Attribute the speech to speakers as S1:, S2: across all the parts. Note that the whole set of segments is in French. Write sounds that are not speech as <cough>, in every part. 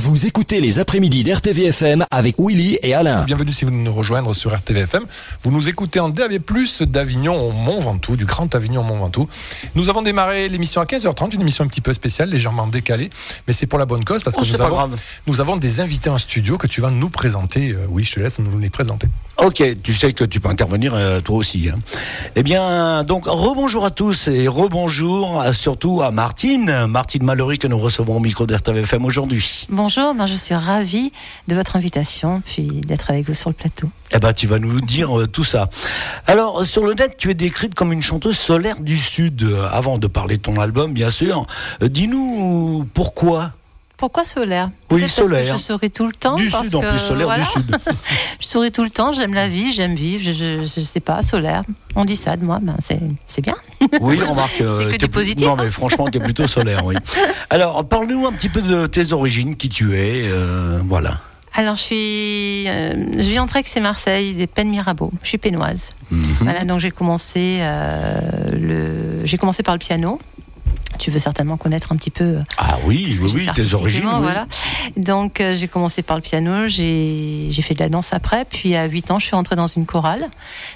S1: Vous écoutez les après-midi d'RTVFM avec Willy et Alain.
S2: Bienvenue si vous nous rejoindre sur RTVFM. Vous nous écoutez en DAB+, d'Avignon au Mont Ventoux, du Grand Avignon au Mont Ventoux. Nous avons démarré l'émission à 15h30, une émission un petit peu spéciale, légèrement décalée, mais c'est pour la bonne cause parce que
S3: Oh,
S2: nous, avons,
S3: grave.
S2: nous avons des invités en studio que tu vas nous présenter. Euh, oui, je te laisse nous les présenter.
S3: Ok, tu sais que tu peux intervenir euh, toi aussi. Hein. Eh bien, donc rebonjour à tous et rebonjour à- surtout à Martine, Martine Mallory que nous recevons au micro d'RTVFM aujourd'hui.
S4: Bonjour, ben je suis ravie de votre invitation, puis d'être avec vous sur le plateau.
S3: Eh ben, tu vas nous dire euh, tout ça. Alors, sur le net, tu es décrite comme une chanteuse solaire du Sud. Euh, avant de parler de ton album, bien sûr, euh, dis-nous pourquoi
S4: Pourquoi solaire
S3: Oui,
S4: Peut-être parce
S3: solaire.
S4: que je souris tout le temps.
S3: Du
S4: parce
S3: Sud en
S4: que,
S3: plus, solaire
S4: voilà,
S3: du Sud. <laughs>
S4: Je souris tout le temps, j'aime la vie, j'aime vivre, je, je sais pas, solaire. On dit ça de moi, ben c'est bien. <laughs>
S3: Oui, remarque. euh,
S4: C'est que
S3: t'es
S4: du positif,
S3: Non,
S4: hein.
S3: mais franchement, tu es plutôt solaire, oui. <laughs> Alors, parle-nous un petit peu de tes origines, qui tu es, euh, voilà.
S4: Alors je suis, euh, je vis entre Aix et Marseille, des Pennes Mirabeau. Je suis pénoise.
S3: Mhm.
S4: Voilà, donc j'ai commencé euh, le, j'ai commencé par le piano. Tu veux certainement connaître un petit peu euh,
S3: Ah oui, oui, oui, tes origines. oui.
S4: Voilà. Donc euh, j'ai commencé par le piano, j'ai fait de la danse après, puis à 8 ans je suis rentrée dans une chorale.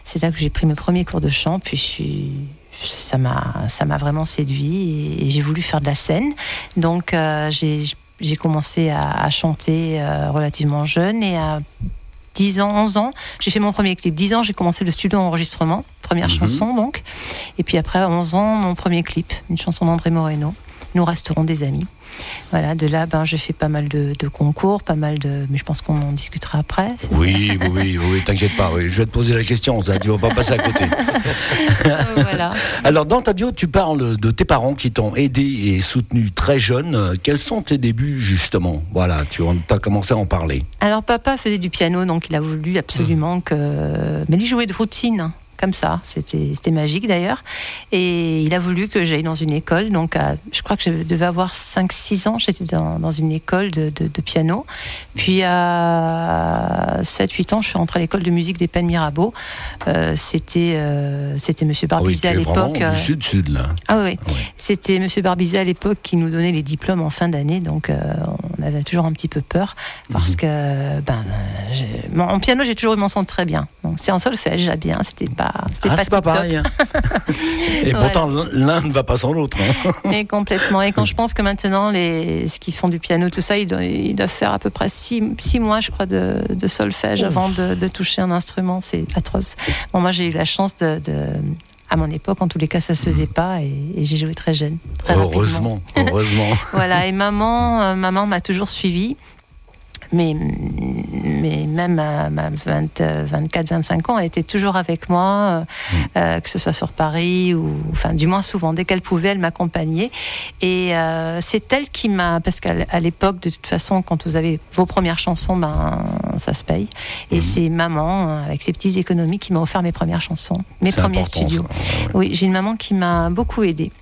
S4: C'est là que j'ai pris mes premiers cours de chant, puis je suis ça m'a ça m'a vraiment séduit et, et j'ai voulu faire de la scène. Donc euh, j'ai j'ai commencé à, à chanter euh, relativement jeune et à 10 ans, 11 ans, j'ai fait mon premier clip. 10 ans, j'ai commencé le studio enregistrement, première
S3: Mhm.
S4: chanson donc. Et puis après, à 11 ans, mon premier clip, une chanson d'André Moreno. Nous resterons des amis. Voilà, de là, ben, j'ai fait pas mal de, de concours, pas mal de. Mais je pense qu'on en discutera après.
S3: Oui, oui, oui, oui, t'inquiète pas, oui. je vais te poser la question, ça, tu vas pas passer à côté. <laughs>
S4: Euh, voilà.
S3: Alors, dans ta bio, tu parles de tes parents qui t'ont aidé et soutenu très jeune. Quels sont tes débuts, justement? Voilà, tu as commencé à en parler.
S4: Alors, papa faisait du piano, donc il a voulu absolument que. Mais lui jouait de routine. Comme ça, c'était magique d'ailleurs. Et il a voulu que j'aille dans une école. Donc, à- je crois que je devais avoir 5-6 ans. J'étais dans, dans une école de, de- de piano. Puis, à 7-8 ans, je suis rentrée à l'école de musique des Pennes Mirabeau. Euh, c'était euh, c'était Monsieur
S3: Ah oui,
S4: Barbizet à l'époque. euh,
S3: du sud-sud, là.
S4: Ah oui,
S3: Ouais.
S4: c'était Monsieur Barbizet à l'époque qui nous donnait les diplômes en fin d'année, donc euh, on avait toujours un petit peu peur parce
S3: Mhm.
S4: que ben en piano j'ai toujours eu mon son très bien. Donc c'est en solfège, j'ai bien, c'était pas
S3: Ah,
S4: pas
S3: c'est pas pareil. hein. <laughs> et
S4: Voilà.
S3: pourtant, l'un ne va pas sans l'autre. hein. <laughs>
S4: Mais complètement. Et quand je pense que maintenant, les, ceux qui font du piano, tout ça, ils doivent, ils doivent faire à peu près six, six mois, je crois, de, de solfège avant de, de toucher un instrument. C'est atroce. Bon, moi, j'ai eu la chance de, de- à mon époque, en tous les cas, ça se faisait pas et, et j'ai joué très jeune. Très rapidement.
S3: Heureusement, heureusement. <laughs>
S4: Voilà. Et maman, euh, maman m'a toujours suivie. Mais, mais même à ma 20, euh, 24, 25 ans, elle était toujours avec moi, euh, euh, que ce soit sur Paris ou, enfin, du moins souvent, dès qu'elle pouvait, elle m'accompagnait. Et euh, c'est elle qui m'a, parce qu'à l'époque, de toute façon, quand vous avez vos premières chansons, ben, ça se paye. Et c'est maman, euh, avec ses petites économies, qui m'a offert mes premières chansons, mes premiers studios.
S3: ça. Ouais, ouais.
S4: Oui, j'ai une maman qui m'a beaucoup aidée.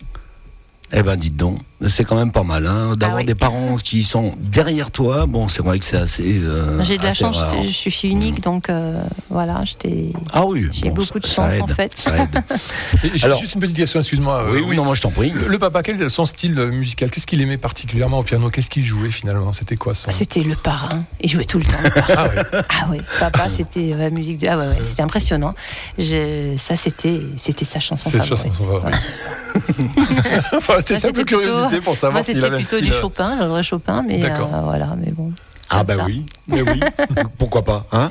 S3: Eh ben, dites donc, c'est quand même pas mal hein, d'avoir
S4: Ah oui.
S3: des parents <laughs> qui sont derrière toi. Bon, c'est vrai que c'est assez. euh,
S4: J'ai de la chance,
S3: rare.
S4: je je suis unique, donc euh, voilà, j'étais.
S3: Ah oui,
S4: J'ai
S3: bon,
S4: beaucoup de
S3: ça-
S4: chance, en fait.
S3: Ça aide. <laughs>
S2: Et j'ai
S3: Alors-
S2: juste une petite question, excuse-moi. euh,
S3: oui, oui, non, moi je t'en prie.
S2: Le papa, quel est son style euh, musical? Qu'est-ce qu'il aimait particulièrement au piano? Qu'est-ce qu'il jouait finalement? C'était quoi son
S4: C'était le parrain. Il jouait tout le temps. le <laughs> parrain.
S2: Ah ouais.
S4: ah oui, papa, c'était la musique de. Ah ouais, ouais, c'était impressionnant. Je... Ça, c'était, c'était sa chanson
S2: C'est
S4: favorite.
S2: ça va.
S4: Voilà.
S2: Enfin, C'était ça un peu curiosité pour savoir
S4: Moi, c'était plutôt du
S2: euh,
S4: Chopin, le vrai Chopin, mais euh, voilà, mais bon.
S3: Ah bah
S4: ça.
S3: oui, mais oui, <laughs> pourquoi pas, hein?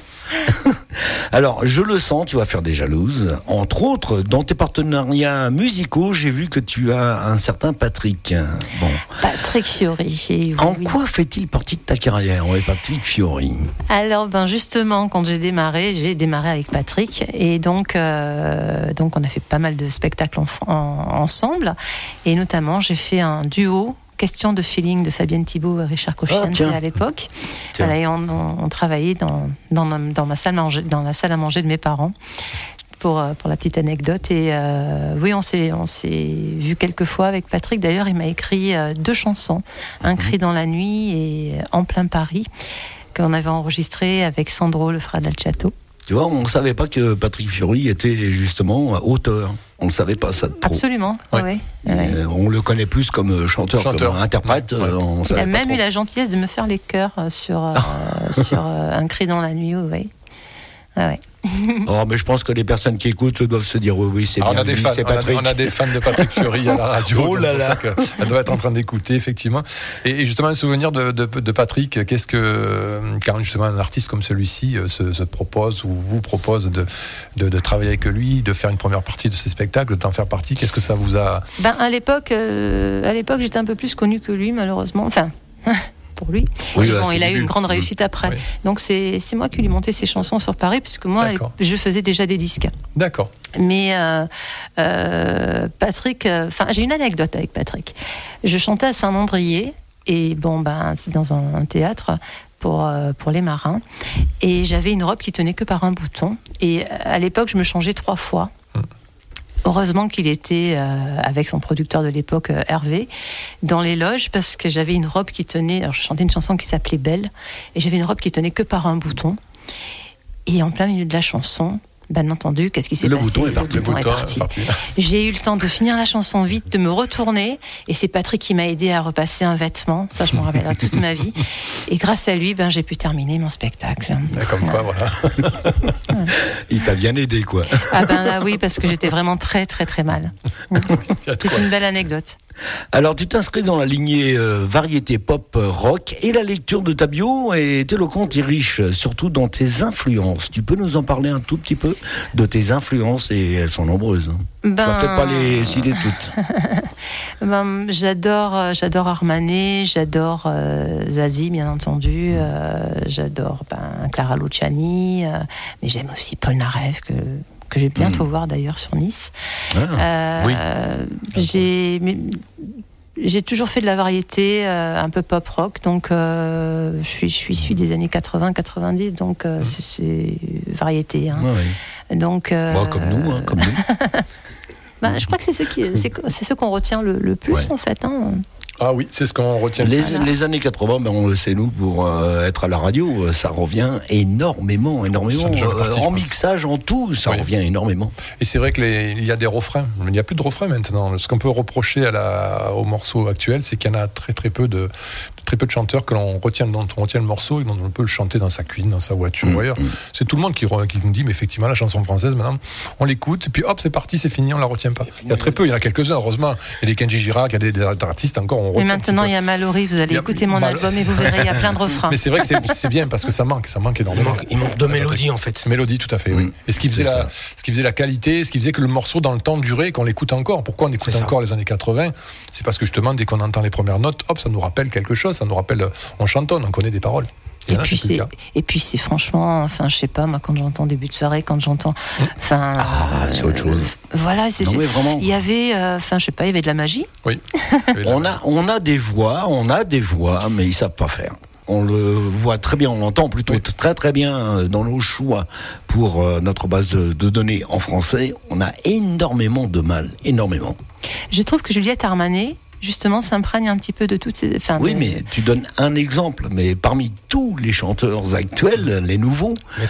S3: Alors, je le sens, tu vas faire des jalouses. Entre autres, dans tes partenariats musicaux, j'ai vu que tu as un certain Patrick. Bon,
S4: Patrick Fiori. oui,
S3: en
S4: oui.
S3: quoi fait-il partie de ta carrière, ouais, Patrick Fiori
S4: Alors, ben justement, quand j'ai démarré, j'ai démarré avec Patrick, et donc, euh, donc on a fait pas mal de spectacles en- en- ensemble, et notamment j'ai fait un duo. Question de feeling de Fabienne Thibault et Richard Cochian
S3: Ah,
S4: à l'époque.
S3: Tiens.
S4: Voilà, et on, on- on travaillait dans, dans, ma, dans ma salle manger, dans la salle à manger de mes parents. Pour, euh, pour la petite anecdote. Et euh, oui, on s'est, on s'est vu quelques fois avec Patrick. D'ailleurs, il m'a écrit euh, deux chansons Un cri dans la nuit et En plein Paris, qu'on avait enregistré avec Sandro, le frère d'Alciato.
S3: Tu vois, on ne savait pas que Patrick Fiori était justement auteur. On ne savait pas ça de trop.
S4: Absolument,
S2: Ouais.
S4: oui, oui.
S3: Euh, on le connaît plus comme chanteur,
S2: Chanteur.
S3: comme interprète.
S2: Ouais.
S3: euh, on
S4: Il a même
S3: trop.
S4: eu la gentillesse de me faire les chœurs euh, sur, euh, <laughs> sur euh, Un cri dans la nuit, oui. Ah ouais. <laughs>
S3: Oh, mais je pense que les personnes qui écoutent doivent se dire oui, oui, c'est bien
S2: on a des
S3: lui,
S2: fans,
S3: c'est
S2: on a,
S3: Patrick.
S2: on a des fans de Patrick Fiori à la radio. <laughs>
S3: Oh là là.
S2: Elle doit être en train d'écouter, effectivement. Et, et justement, un souvenir de, de, de Patrick, qu'est-ce que, quand justement un artiste comme celui-ci euh, se, se propose ou vous propose de, de, de travailler avec lui, de faire une première partie de ses spectacles, d'en faire partie, qu'est-ce que ça vous a.
S4: Ben, à l'époque, euh, à l'époque, j'étais un peu plus connue que lui, malheureusement. Enfin, <laughs> pour lui.
S3: Oui,
S4: Et
S3: là,
S4: bon, il a eu une grande réussite après.
S2: Oui.
S4: Donc c'est moi qui lui montais ses chansons sur Paris, puisque moi, je faisais déjà des disques.
S2: D'accord.
S4: Mais euh, euh, Patrick, euh, enfin, j'ai une anecdote avec Patrick. Je chantais à Saint-Mandrier, et bon, ben, c'est dans un, un théâtre pour, pour les marins. Et j'avais une robe qui tenait que par un bouton. Et à l'époque, je me changeais trois fois. Heureusement qu'il était euh, avec son producteur de l'époque, euh, Hervé, dans les loges, parce que j'avais une robe qui tenait. Alors, je chantais une chanson qui s'appelait Belle, et j'avais une robe qui tenait que par un bouton. Et en plein milieu de la chanson, bien entendu, qu'est-ce qui s'est passé
S3: bouton est parti.
S2: Le
S4: bouton est parti.
S2: parti.
S4: J'ai eu le temps de finir la chanson vite, de me retourner, et c'est Patrick qui m'a aidé à repasser un vêtement. Ça, je m'en rappellerai toute ma vie. Et grâce à lui, ben, j'ai pu terminer mon spectacle.
S2: Et Comme quoi, voilà. <laughs>
S3: Il t'a bien aidé, quoi.
S4: Ah ben là, oui, parce que j'étais vraiment très, très, très mal. <laughs> C'est une belle anecdote.
S3: Alors, tu t'inscris dans la lignée euh, variété pop euh, rock et la lecture de ta bio est éloquente et riche, surtout dans tes influences. Tu peux nous en parler un tout petit peu de tes influences et elles sont nombreuses. hein. Tu vas
S4: Ben,
S3: peut-être pas les citer toutes. <laughs>
S4: ben, j'adore, euh, j'adore Armanet, j'adore euh, Zazie, bien entendu, euh, j'adore ben, Clara Luciani, mais j'aime aussi Paul Narev, que, que je vais bientôt voir d'ailleurs sur Nice.
S3: Ah,
S4: Euh,
S3: oui.
S4: J'ai j'ai toujours fait de la variété, euh, un peu pop rock, donc euh, je suis je suis issue des années 80-90, donc euh, c'est- c'est variété. hein.
S3: ouais, ouais.
S4: Donc,
S3: comme nous, hein, comme nous. <laughs>
S4: bah, je crois que c'est ce qu'on retient le, le plus
S3: Ouais.
S4: en fait. hein.
S2: Ah oui, c'est ce qu'on retient.
S3: Les,
S4: Voilà.
S3: les années 80, ben on le sait nous, pour euh, être à la radio, euh, ça revient énormément, énormément.
S2: Parti,
S3: Euh, en mixage, en tout, ça
S2: Oui.
S3: revient énormément.
S2: Et c'est vrai qu'il y a des refrains. Il n'y a plus de refrains maintenant. Ce qu'on peut reprocher à la, au morceau actuel, c'est qu'il y en a très très peu de très peu de chanteurs que l'on retient, dont on retient le morceau et dont on peut le chanter dans sa cuisine, dans sa voiture
S3: Mm,
S2: ou ailleurs. C'est tout le monde qui, nous dit, mais effectivement, la chanson française, maintenant, on l'écoute, et puis hop, c'est parti, c'est fini, on la retient pas. Il y a très peu, il y en a quelques-uns, heureusement. Il y a des Kenji Girac, il y a des, des artistes encore, on retient.
S4: Mais maintenant il y a Mallory, vous allez écouter mon
S2: Mal-
S4: album et vous verrez, il y a plein de refrains. <laughs>
S2: Mais c'est vrai que c'est- c'est bien parce que ça manque, ça manque
S5: Il
S2: énormément.
S5: manque, il manque de mélodie en fait.
S2: Mélodie, tout à fait, oui.
S3: Mm.
S2: Et ce qui, faisait la, ce qui faisait la qualité, ce qui faisait que le morceau dans le temps durait, qu'on l'écoute encore. Pourquoi on écoute
S5: C'est ça.
S2: encore les années 80 C'est parce que justement, dès qu'on entend les premières notes, hop, ça nous rappelle quelque chose, ça nous rappelle, on chantonne, on connaît des paroles.
S4: Et puis
S2: c'est
S4: et puis c'est franchement, enfin je sais pas moi quand j'entends début de soirée, quand j'entends, enfin
S3: Ah, c'est autre chose.
S4: voilà, c'est
S3: Non, mais vraiment.
S4: il y avait, euh, enfin je sais pas, il y avait de la magie.
S2: Oui. <laughs>
S3: On a, on a des voix, on a des voix, mais ils savent pas faire. On le voit très bien, on l'entend plutôt
S2: Oui.
S3: très très bien euh, dans nos choix pour euh, notre base de données en français. On a énormément de mal, énormément.
S4: Je trouve que Juliette Armanet justement s'imprègne un petit peu de toutes ces, enfin
S3: Oui,
S4: de-
S3: mais tu donnes un exemple, mais parmi tous les chanteurs actuels, les nouveaux,
S5: Mais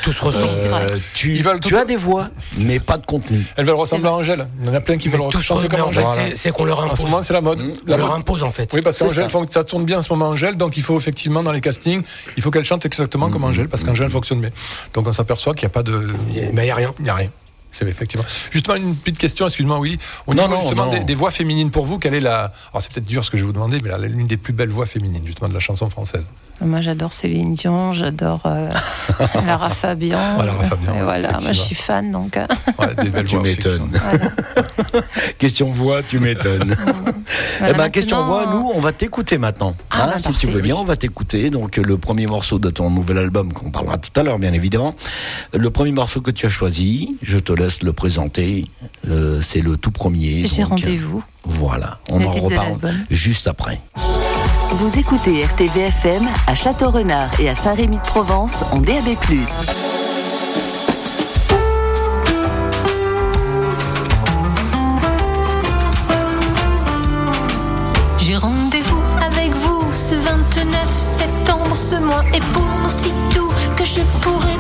S4: vrai.
S3: euh, tu,
S2: Ils veulent
S3: tu
S2: tout-
S3: as des voix, mais pas de contenu.
S2: Elles veulent ressembler à Angèle. Il y en a plein qui
S5: Mais
S2: veulent chanter comme
S5: en fait,
S2: Angèle.
S5: c'est- c'est qu'on leur
S2: En
S5: impose.
S2: ce moment, c'est la mode.
S5: On
S2: La
S5: leur
S2: mode.
S5: impose en fait.
S2: Oui, parce qu'Angèle,
S3: ça.
S2: ça tourne bien en ce moment Angèle, donc il faut effectivement dans les castings, il faut qu'elle chante exactement comme Angèle, parce qu'Angèle fonctionne bien. Donc on s'aperçoit qu'il n'y a pas de.
S5: Mais il n'y a rien.
S2: Il n'y a rien. C'est effectivement. Justement, une petite question, excuse-moi, Willy. Au
S3: Non,
S2: niveau
S3: non,
S2: justement
S3: non.
S2: Des, des voix féminines pour vous, quelle est la. Alors c'est peut-être dur ce que je vais vous demander, mais l'une des plus belles voix féminines, justement, de la chanson française.
S4: Moi, j'adore Céline Dion, j'adore euh, <laughs> Lara Fabian.
S2: Ah, Lara Fabian,
S4: Et voilà, moi, je suis fan, donc. euh,
S2: Ouais, des belles <laughs>
S3: Tu
S2: voix.
S3: m'étonnes. <laughs> Question voix, tu m'étonnes.
S4: voilà,
S3: eh ben, question voix, nous, on va t'écouter maintenant.
S4: Ah,
S3: Hein,
S4: bah,
S3: si tu veux bien,
S4: oui.
S3: on va t'écouter. Donc, le premier morceau de ton nouvel album, qu'on parlera tout à l'heure, bien évidemment. Le premier morceau que tu as choisi, je te laisse le présenter. Euh, c'est le tout premier.
S4: J'ai
S3: donc,
S4: rendez-vous.
S3: euh, Voilà, on
S4: Le
S3: en reparle juste après.
S6: Vous écoutez RTVFM à Château-Renard et à Saint-Rémy-de-Provence en DAB+.
S7: J'ai rendez-vous avec vous ce 29 septembre. Ce mois est pour nous si doux que je pourrais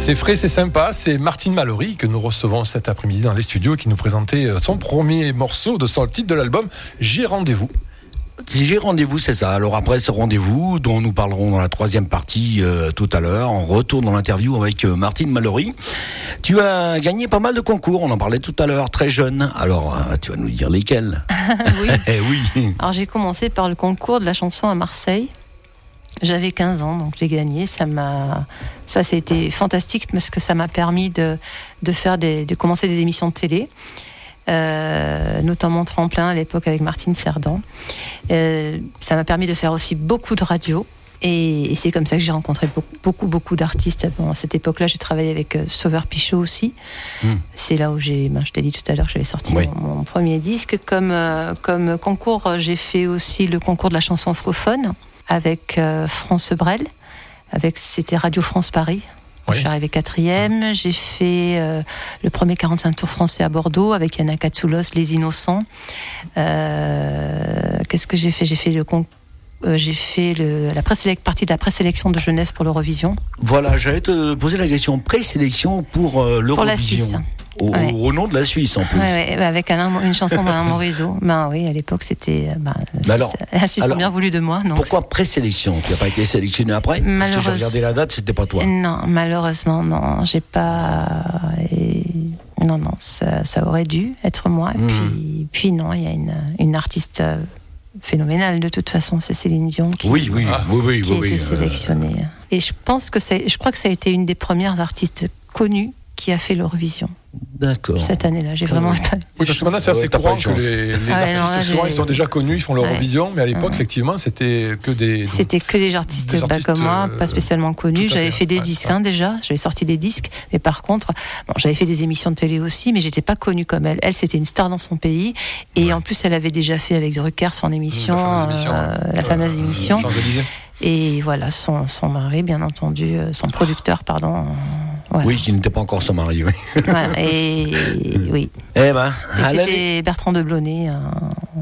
S7: C'est
S2: frais, c'est sympa. C'est Martine Mallory que nous recevons cet après-midi dans les studios qui nous présentait euh, son premier morceau de son titre de l'album J'ai rendez-vous.
S3: Si j'ai rendez-vous, c'est ça. Alors après ce rendez-vous, dont nous parlerons dans la troisième partie euh, tout à l'heure, on retourne dans l'interview avec euh, Martine Mallory. Tu as gagné pas mal de concours, on en parlait tout à l'heure, très jeune. Alors euh, tu vas nous dire lesquels? <laughs>
S4: Oui.
S3: Eh oui.
S4: Alors j'ai commencé par le concours de la chanson à Marseille. J'avais 15 ans, donc j'ai gagné. Ça m'a, ça c'était fantastique parce que ça m'a permis de, de faire des, de commencer des émissions de télé, euh, notamment Tremplin à l'époque avec Martine Cerdan. Euh, ça m'a permis de faire aussi beaucoup de radio. Et, et c'est comme ça que j'ai rencontré beaucoup, beaucoup, beaucoup d'artistes. Bon, à cette époque-là, j'ai travaillé avec euh, Sauveur Pichot aussi.
S3: Hmm.
S4: C'est là où j'ai, ben, je t'ai dit tout à l'heure que j'avais sorti
S3: Oui.
S4: mon, mon premier disque. Comme, comme concours, j'ai fait aussi le concours de la chanson francophone avec euh, France Brel. Avec, c'était Radio France Paris.
S2: Oui.
S4: Je suis arrivée quatrième. J'ai fait euh, le premier 45 tours français à Bordeaux avec Yana Katsoulos, Les Innocents. Euh, Qu'est-ce que j'ai fait? J'ai fait le euh, j'ai fait le, la partie de la présélection de Genève pour l'Eurovision.
S3: Voilà, j'allais te poser la question présélection pour euh, l'Eurovision.
S4: Pour la Suisse.
S3: Au,
S4: Ouais.
S3: au nom de la Suisse en plus.
S4: Ouais, ouais, avec Alain, une chanson d'Alain Morisot. <laughs> Ben oui, à l'époque, c'était. Ben, la
S3: alors-
S4: la Suisse
S3: alors,
S4: ont bien voulu de moi. Donc
S3: Pourquoi présélection Tu n'as pas été sélectionné après Parce que j'ai regardé la date, c'était pas toi.
S4: Non, malheureusement, non, j'ai pas. et- Non, non, ça, ça aurait dû être moi. Et
S3: Mhm.
S4: puis, puis non, il y a une, une artiste euh, phénoménale de toute façon, c'est Céline Dion qui,
S3: Oui, oui,
S2: Ah.
S3: oui,
S4: qui a été
S3: euh,
S4: sélectionnée. Et je pense que c'est, je crois que ça a été une des premières artistes connues qui a fait l'Eurovision
S3: D'accord.
S4: cette année-là. J'ai vraiment pas.
S2: Oui, parce que maintenant, c'est
S3: Ouais,
S2: assez courant que les, les
S4: Ah ouais, non,
S2: artistes,
S4: là,
S2: souvent, ils sont déjà connus, ils font l'Eurovision, mais à l'époque,
S4: Ouais.
S2: effectivement, c'était que des.
S4: C'était que des artistes,
S2: Des
S4: pas comme moi,
S2: euh,
S4: pas spécialement connus. J'avais
S2: fait,
S4: des
S2: ouais,
S4: disques
S2: ouais.
S4: hein, déjà, j'avais sorti des disques, mais par contre, bon, j'avais fait des émissions de télé aussi, mais j'étais pas connue comme elle. Elle, c'était une star dans son pays, et en plus, elle avait déjà fait avec Drucker son émission,
S2: La fameuse émission,
S4: euh,
S2: ouais.
S4: la fameuse
S2: Euh,
S4: émission.
S2: Champs-Élysées.
S4: Et voilà, son, son mari, bien entendu, son producteur, pardon, Voilà.
S3: Oui, qui n'était pas encore son mari. Oui.
S4: Voilà, et oui.
S3: Eh ben,
S4: c'était Bertrand de Blonay, un-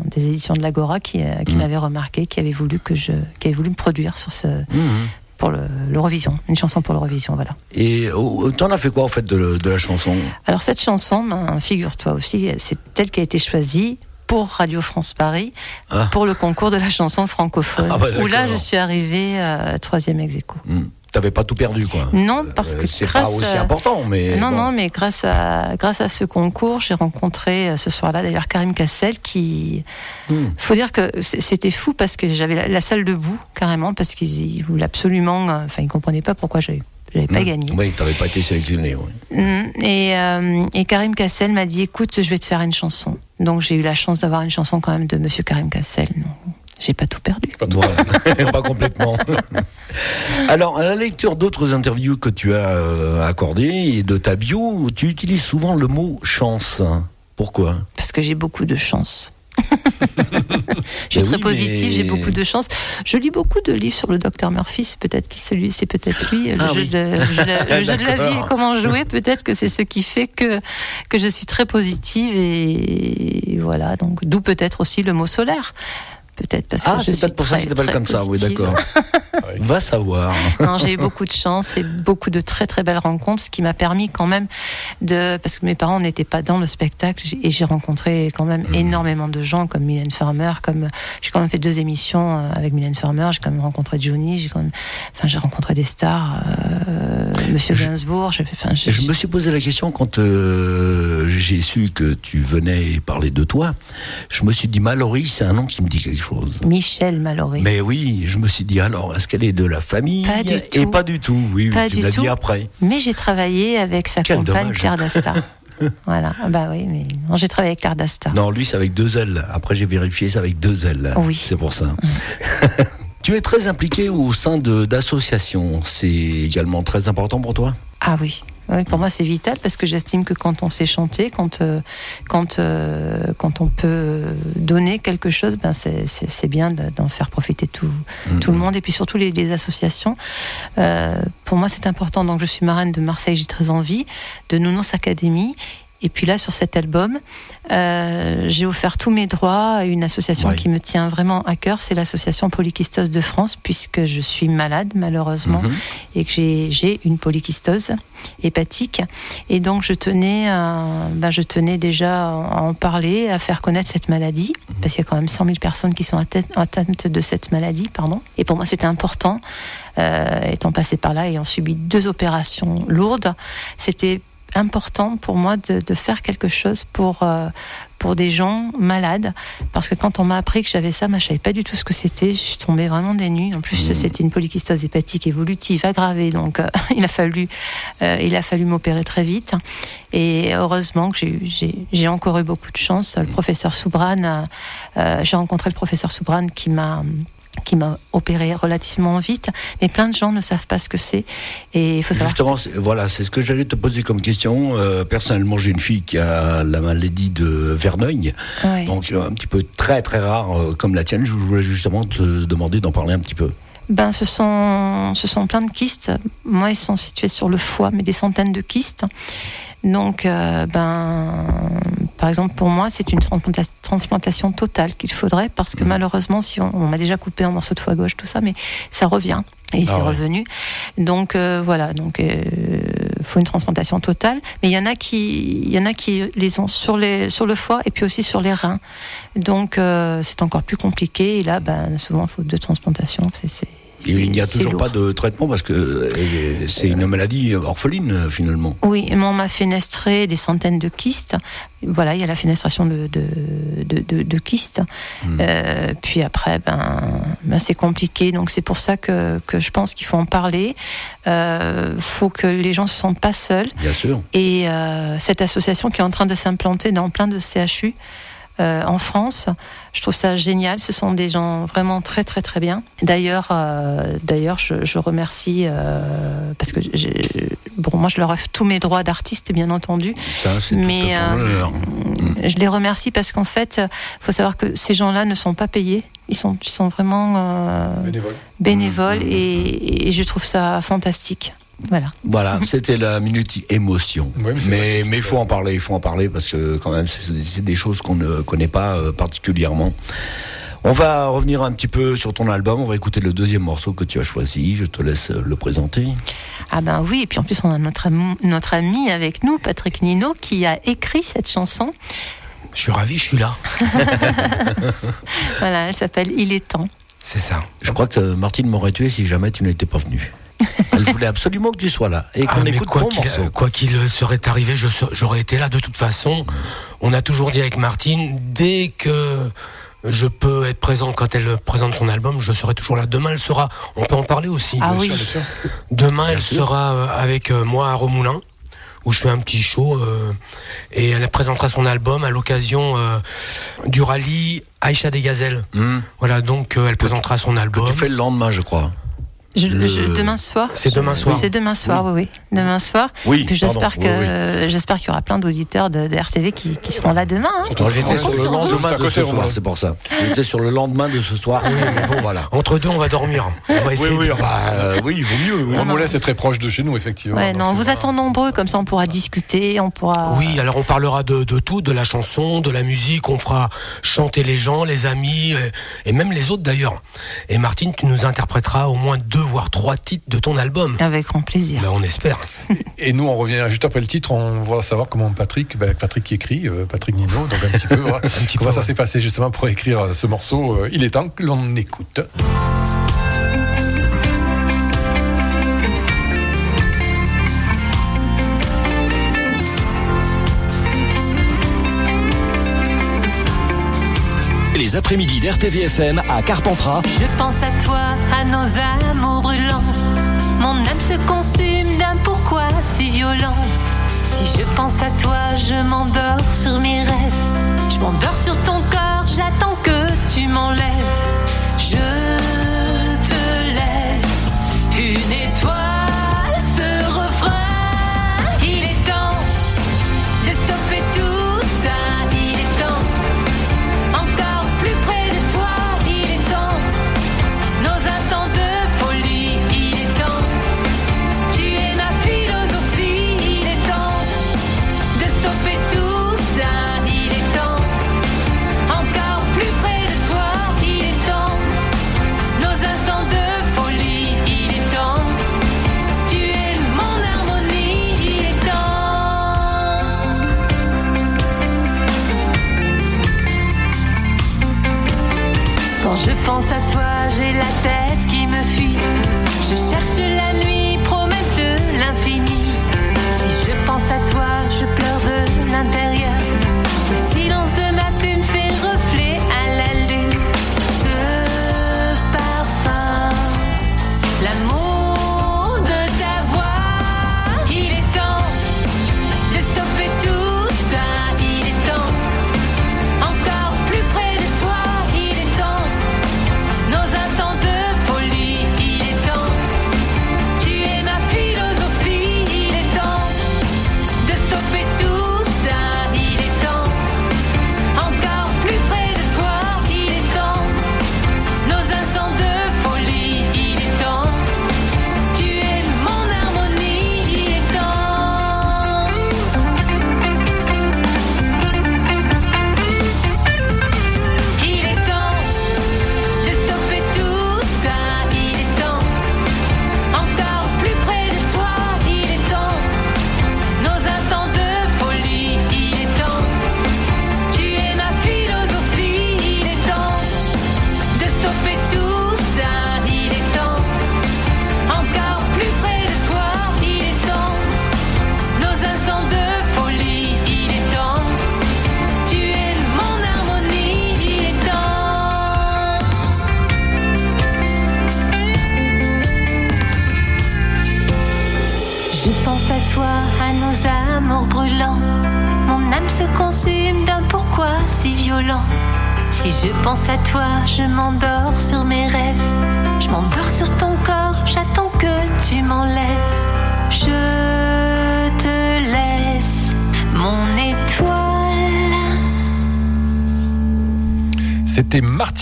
S4: des éditions de l'Agora, qui, euh, qui
S3: Mm.
S4: m'avait remarqué, qui avait voulu que je, qui avait voulu me produire sur ce,
S3: Mhm.
S4: pour le- l'Eurovision, une chanson pour l'Eurovision, voilà.
S3: Et oh, t'en as fait quoi, en fait, de, le- de la chanson?
S4: Alors cette chanson, ben, figure-toi aussi, c'est telle qui a été choisie pour Radio France Paris,
S3: Ah.
S4: pour le concours de la chanson francophone,
S3: Ah bah,
S4: où là je suis arrivée euh, troisième ex aequo.
S3: Hmm. T'avais pas tout perdu, quoi.
S4: Non, parce
S3: Euh,
S4: que
S3: c'est pas aussi
S4: à-
S3: important, mais.
S4: non,
S3: bon.
S4: non, mais grâce à, grâce à ce concours, j'ai rencontré euh, ce soir-là d'ailleurs Karim Cassel qui.
S3: Hmm.
S4: faut dire que c'était fou parce que j'avais la, la salle debout, carrément, parce qu'il voulait absolument. euh, Enfin, il comprenait pas pourquoi j'avais j'avais pas
S3: Hmm.
S4: gagné.
S3: Oui, t'avais pas été sélectionné. oui.
S4: Mm, Et, euh, et Karim Cassel m'a dit écoute, je vais te faire une chanson. Donc j'ai eu la chance d'avoir une chanson quand même de Monsieur Karim Cassel. J'ai pas tout perdu.
S3: Voilà. <laughs> pas complètement. <laughs> Alors, à la lecture d'autres interviews que tu as euh, accordées et de ta bio, tu utilises souvent le mot chance. Pourquoi?
S4: Parce que j'ai beaucoup de chance. <laughs> je suis
S3: Ben
S4: très
S3: oui,
S4: positive,
S3: mais-
S4: j'ai beaucoup de chance. Je lis beaucoup de livres sur le docteur Murphy, c'est peut-être qui celui, c'est peut-être lui. Le,
S3: Ah
S4: jeu,
S3: oui.
S4: jeu de- le jeu de la vie et comment jouer, peut-être que c'est ce qui fait que, que je suis très positive et voilà. Donc, d'où peut-être aussi le mot solaire. Peut-être parce que
S3: Ah,
S4: je
S3: c'est
S4: suis
S3: peut-être pour ça
S4: très,
S3: t'appelle
S4: très
S3: comme ça, oui, d'accord. <laughs> Va savoir. <laughs>
S4: Non, j'ai eu beaucoup de chance et beaucoup de très très belles rencontres, ce qui m'a permis quand même de, parce que mes parents n'étaient pas dans le spectacle et j'ai rencontré quand même
S3: Mhm.
S4: énormément de gens comme Mylène Farmer, comme j'ai quand même fait deux émissions euh, avec Mylène Farmer, j'ai quand même rencontré Johnny, j'ai quand même, enfin j'ai rencontré des stars, euh, Monsieur Gainsbourg, enfin
S3: Je me suis posé la question quand euh, j'ai su que tu venais parler de toi. Je me suis dit, Mallory, c'est un nom qui me dit quelque chose.
S4: Michel Mallory.
S3: Mais oui, je me suis dit, alors, est-ce qu'elle est de la famille
S4: Pas du
S3: Et
S4: tout.
S3: pas du tout, oui,
S4: Pas
S3: oui, tu
S4: du
S3: l'as
S4: tout.
S3: dit après.
S4: Mais j'ai travaillé avec sa
S3: Quel
S4: compagne
S3: dommage.
S4: Claire Dasta. <laughs> voilà, Ah bah oui, mais j'ai travaillé avec Claire Dasta.
S3: Non, lui, c'est avec deux ailes. Après, j'ai vérifié, c'est avec deux ailes.
S4: Oui.
S3: C'est pour ça. <laughs> tu es très impliqué au sein d'associations. C'est également très important pour toi?
S4: Ah oui. Oui, pour moi c'est vital parce que j'estime que quand on sait chanter, quand euh, quand euh, quand on peut donner quelque chose, ben c'est bien de- d'en faire profiter tout tout le monde et puis surtout les, les associations. Euh, pour moi c'est important. Donc je suis marraine de Marseille j'ai très envie, de Nounours Academy. Et puis là, sur cet album, euh, j'ai offert tous mes droits à une association qui me tient vraiment à cœur. C'est l'association Polykystose de France, puisque je suis malade, malheureusement
S3: Mhm.
S4: et que j'ai- une polykystose hépatique. Et donc, je tenais, à- ben, je tenais déjà à en parler, à faire connaître cette maladie, parce qu'il y a quand même 100 000 personnes qui sont atteintes, atteintes de cette maladie. Pardon. Et pour moi, c'était important, euh, étant passé par là, ayant subi deux opérations lourdes, c'était important pour moi de, de faire quelque chose pour, euh, pour des gens malades. Parce que quand on m'a appris que j'avais ça, moi, je savais pas du tout ce que c'était. Je suis tombée vraiment des nues. En plus,
S3: Mmh.
S4: c'était une polykystose hépatique évolutive aggravée. Donc, euh, <laughs> il a fallu, euh, il a fallu m'opérer très vite. Et heureusement que j'ai encore eu beaucoup de chance. Le professeur Soubran, j'ai rencontré le professeur Soubran qui m'a qui m'a opéré relativement vite, mais plein de gens ne savent pas ce que c'est. Et il faut savoir
S3: Justement, voilà, c'est ce que j'allais te poser comme question. Euh, personnellement, j'ai une fille qui a la maladie de Verneuil,
S4: Ouais.
S3: donc euh, un petit peu très très rare euh, comme la tienne. Je voulais justement te demander d'en parler un petit peu.
S4: Ben, ce sont, ce sont plein de kystes. Moi, ils sont situés sur le foie, mais des centaines de kystes. Donc, euh, ben, par exemple, pour moi, c'est une transplanta- transplantation totale qu'il faudrait, parce que malheureusement, si on, on m'a déjà coupé un morceau de foie gauche, tout ça, mais ça revient. Et c'est
S3: ouais.
S4: revenu. Donc euh, voilà, donc euh, faut une transplantation totale. Mais il y en a qui, il y en a qui les ont sur les sur le foie et puis aussi sur les reins. Donc euh, c'est encore plus compliqué. Et là, ben souvent, il faut deux transplantations. C'est
S3: il n'y a toujours
S4: lourd.
S3: pas de traitement parce que euh, c'est une maladie orpheline euh, finalement.
S4: Oui, mais on m'a fenestré des centaines de kystes. Voilà, il y a la fenestration de, de, de, de- de kystes.
S3: Hmm.
S4: Euh, puis après, ben, ben, c'est compliqué. Donc c'est pour ça que, que je pense qu'il faut en parler. Euh, faut que les gens se sentent pas seuls.
S3: Bien sûr.
S4: Et euh, cette association qui est en train de s'implanter dans plein de CHU euh, en France, je trouve ça génial. Ce sont des gens vraiment très très très bien. D'ailleurs, euh, d'ailleurs, je, je remercie euh, parce que j'ai- bon, moi je leur offre tous mes droits d'artiste, bien entendu.
S3: Ça, c'est
S4: Mais, euh. Je les remercie parce qu'en fait, il faut savoir que ces gens-là ne sont pas payés. Ils sont, ils sont vraiment euh,
S2: Bénévole.
S4: bénévoles
S3: Mmh, mmh,
S4: et, et je trouve ça fantastique.
S8: Voilà.
S3: Voilà, c'était la minute émotion.
S2: Ouais, mais
S3: il faut en parler, il faut en parler parce que quand même c'est des choses qu'on ne connaît pas euh, particulièrement. On va revenir un petit peu sur ton album. On va écouter le deuxième morceau que tu as choisi. Je te laisse le présenter.
S8: Ah ben oui, et puis en plus on a notre, am- notre ami avec nous, Patrick Nino, qui a écrit cette chanson.
S5: Je suis ravi, je suis là. <laughs>
S8: Voilà, elle s'appelle Il est temps.
S5: C'est ça.
S3: Je crois que Martine m'aurait tué si jamais tu n'étais pas venu. <laughs> Elle voulait absolument que tu sois là et qu'on
S5: Ah, mais
S3: écoute
S5: quoi
S3: ton
S5: qu'il
S3: morceau.
S5: quoi qu'il serait arrivé, j'aurais été là de toute façon. On a toujours dit avec Martine, dès que je peux être présent quand elle présente son album, je serai toujours là. Demain, elle sera. On peut en parler aussi.
S8: Ah
S5: bien
S8: oui.
S5: sûr. Demain, elle sera euh, avec euh, moi à Romoulin, où je fais un petit show, euh, et elle présentera son album à l'occasion euh, du rallye Aïcha des Gazelles.
S3: Hmm.
S5: Voilà, donc euh, elle présentera son
S3: Que
S5: album.
S3: tu fais le lendemain, je crois.
S8: Je-
S3: Le-
S8: je- demain soir.
S5: C'est demain soir.
S8: C'est demain soir, oui, oui. Demain soir.
S3: Oui,
S8: j'espère que
S3: oui,
S8: j'espère qu'il y aura plein d'auditeurs de, de RTV qui, qui seront là demain. hein.
S3: J'étais sur
S2: c'est
S3: le lendemain de ce soir, c'est pour ça. J'étais sur le lendemain de ce soir. Mais bon, voilà.
S5: Entre deux, on va dormir. On va
S3: Oui,
S5: essayer
S3: oui,
S5: de-
S3: bah, euh, oui, il vaut mieux. oui.
S2: On nous laisse est très proche de chez nous, effectivement.
S8: Ouais, non, on
S2: c'est
S8: vous
S2: pas-
S8: attend nombreux, comme ça on pourra discuter, on pourra.
S5: Oui, alors on parlera de, de tout, de la chanson, de la musique, on fera chanter les gens, les amis, euh, et même les autres d'ailleurs. Et Martine, tu nous interpréteras au moins deux voire trois titres de ton album.
S8: Avec grand plaisir.
S5: Ben, on espère.
S2: Et nous, on revient juste après le titre, on va savoir comment Patrick, ben, Patrick qui écrit, euh, Patrick Nino, donc un petit peu, voilà, <laughs> comment
S5: peu,
S2: ça
S5: ouais.
S2: s'est passé justement pour écrire euh, ce morceau. euh, il est temps que l'on écoute.
S1: Après-midi d'RTVFM à Carpentras.
S4: Je pense à toi, à nos amours brûlants. Mon âme se consume d'un pourquoi si violent. Si je pense à toi, je m'endors sur mes rêves. Je m'endors sur ton corps, j'attends que tu m'enlèves. Je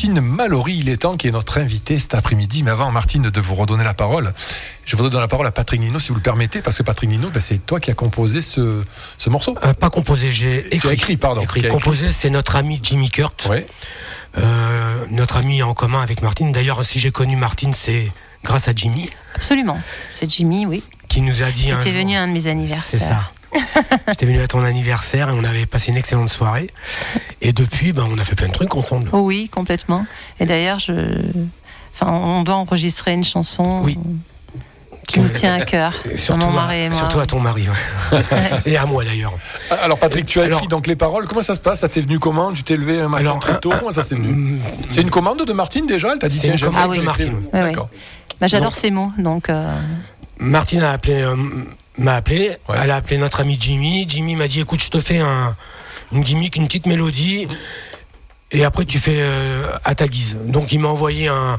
S2: Martine Mallory, il est temps, qui est notre invitée cet après-midi. Mais avant, Martine, de vous redonner la parole, je voudrais donner la parole à Patrick Nino, si vous le permettez, parce que Patrick Nino, ben, c'est toi qui as composé ce, ce morceau.
S5: Euh, pas composé, j'ai écrit.
S2: Tu as écrit, pardon.
S5: Écrit.
S2: Écrit.
S5: Composé, c'est notre ami Jimmy Kurt.
S2: Ouais.
S5: Euh, notre ami en commun avec Martine. D'ailleurs, si j'ai connu Martine, c'est grâce à Jimmy
S4: Absolument. C'est Jimmy, oui.
S5: qui nous a dit. jour-
S4: venu à un de mes
S5: C'est
S4: anniversaires.
S5: ça. <laughs> J'étais venu à ton anniversaire et on avait passé une excellente soirée. Et depuis, ben, on a fait plein de trucs ensemble.
S4: Oh oui, complètement. Et d'ailleurs, je... enfin, on doit enregistrer une chanson
S5: Oui.
S4: qui nous tient à cœur. <laughs>
S5: Surtout,
S4: mon
S5: à,
S4: mari et moi.
S5: surtout à ton mari. ouais. <laughs> et à moi d'ailleurs.
S2: Alors, Patrick, tu as
S5: Alors-
S2: écrit donc les paroles. Comment ça se passe? Ça t'est venu comment? Tu t'es levé un matin
S5: Alors,
S2: très tôt Comment ça s'est venu? C'est une commande de Martine déjà? Elle t'a dit
S5: C'est
S2: tiens,
S5: une de
S2: que tu
S5: Martine.
S2: D'accord.
S4: Bah, J'adore ces mots, donc euh,
S5: Martine a appelé, euh, m'a appelé.
S2: Ouais.
S5: Elle a appelé notre ami Jimmy. Jimmy m'a dit écoute, je te fais un, une gimmick, une petite mélodie. Et après, tu fais euh, à ta guise. Donc, il m'a envoyé un,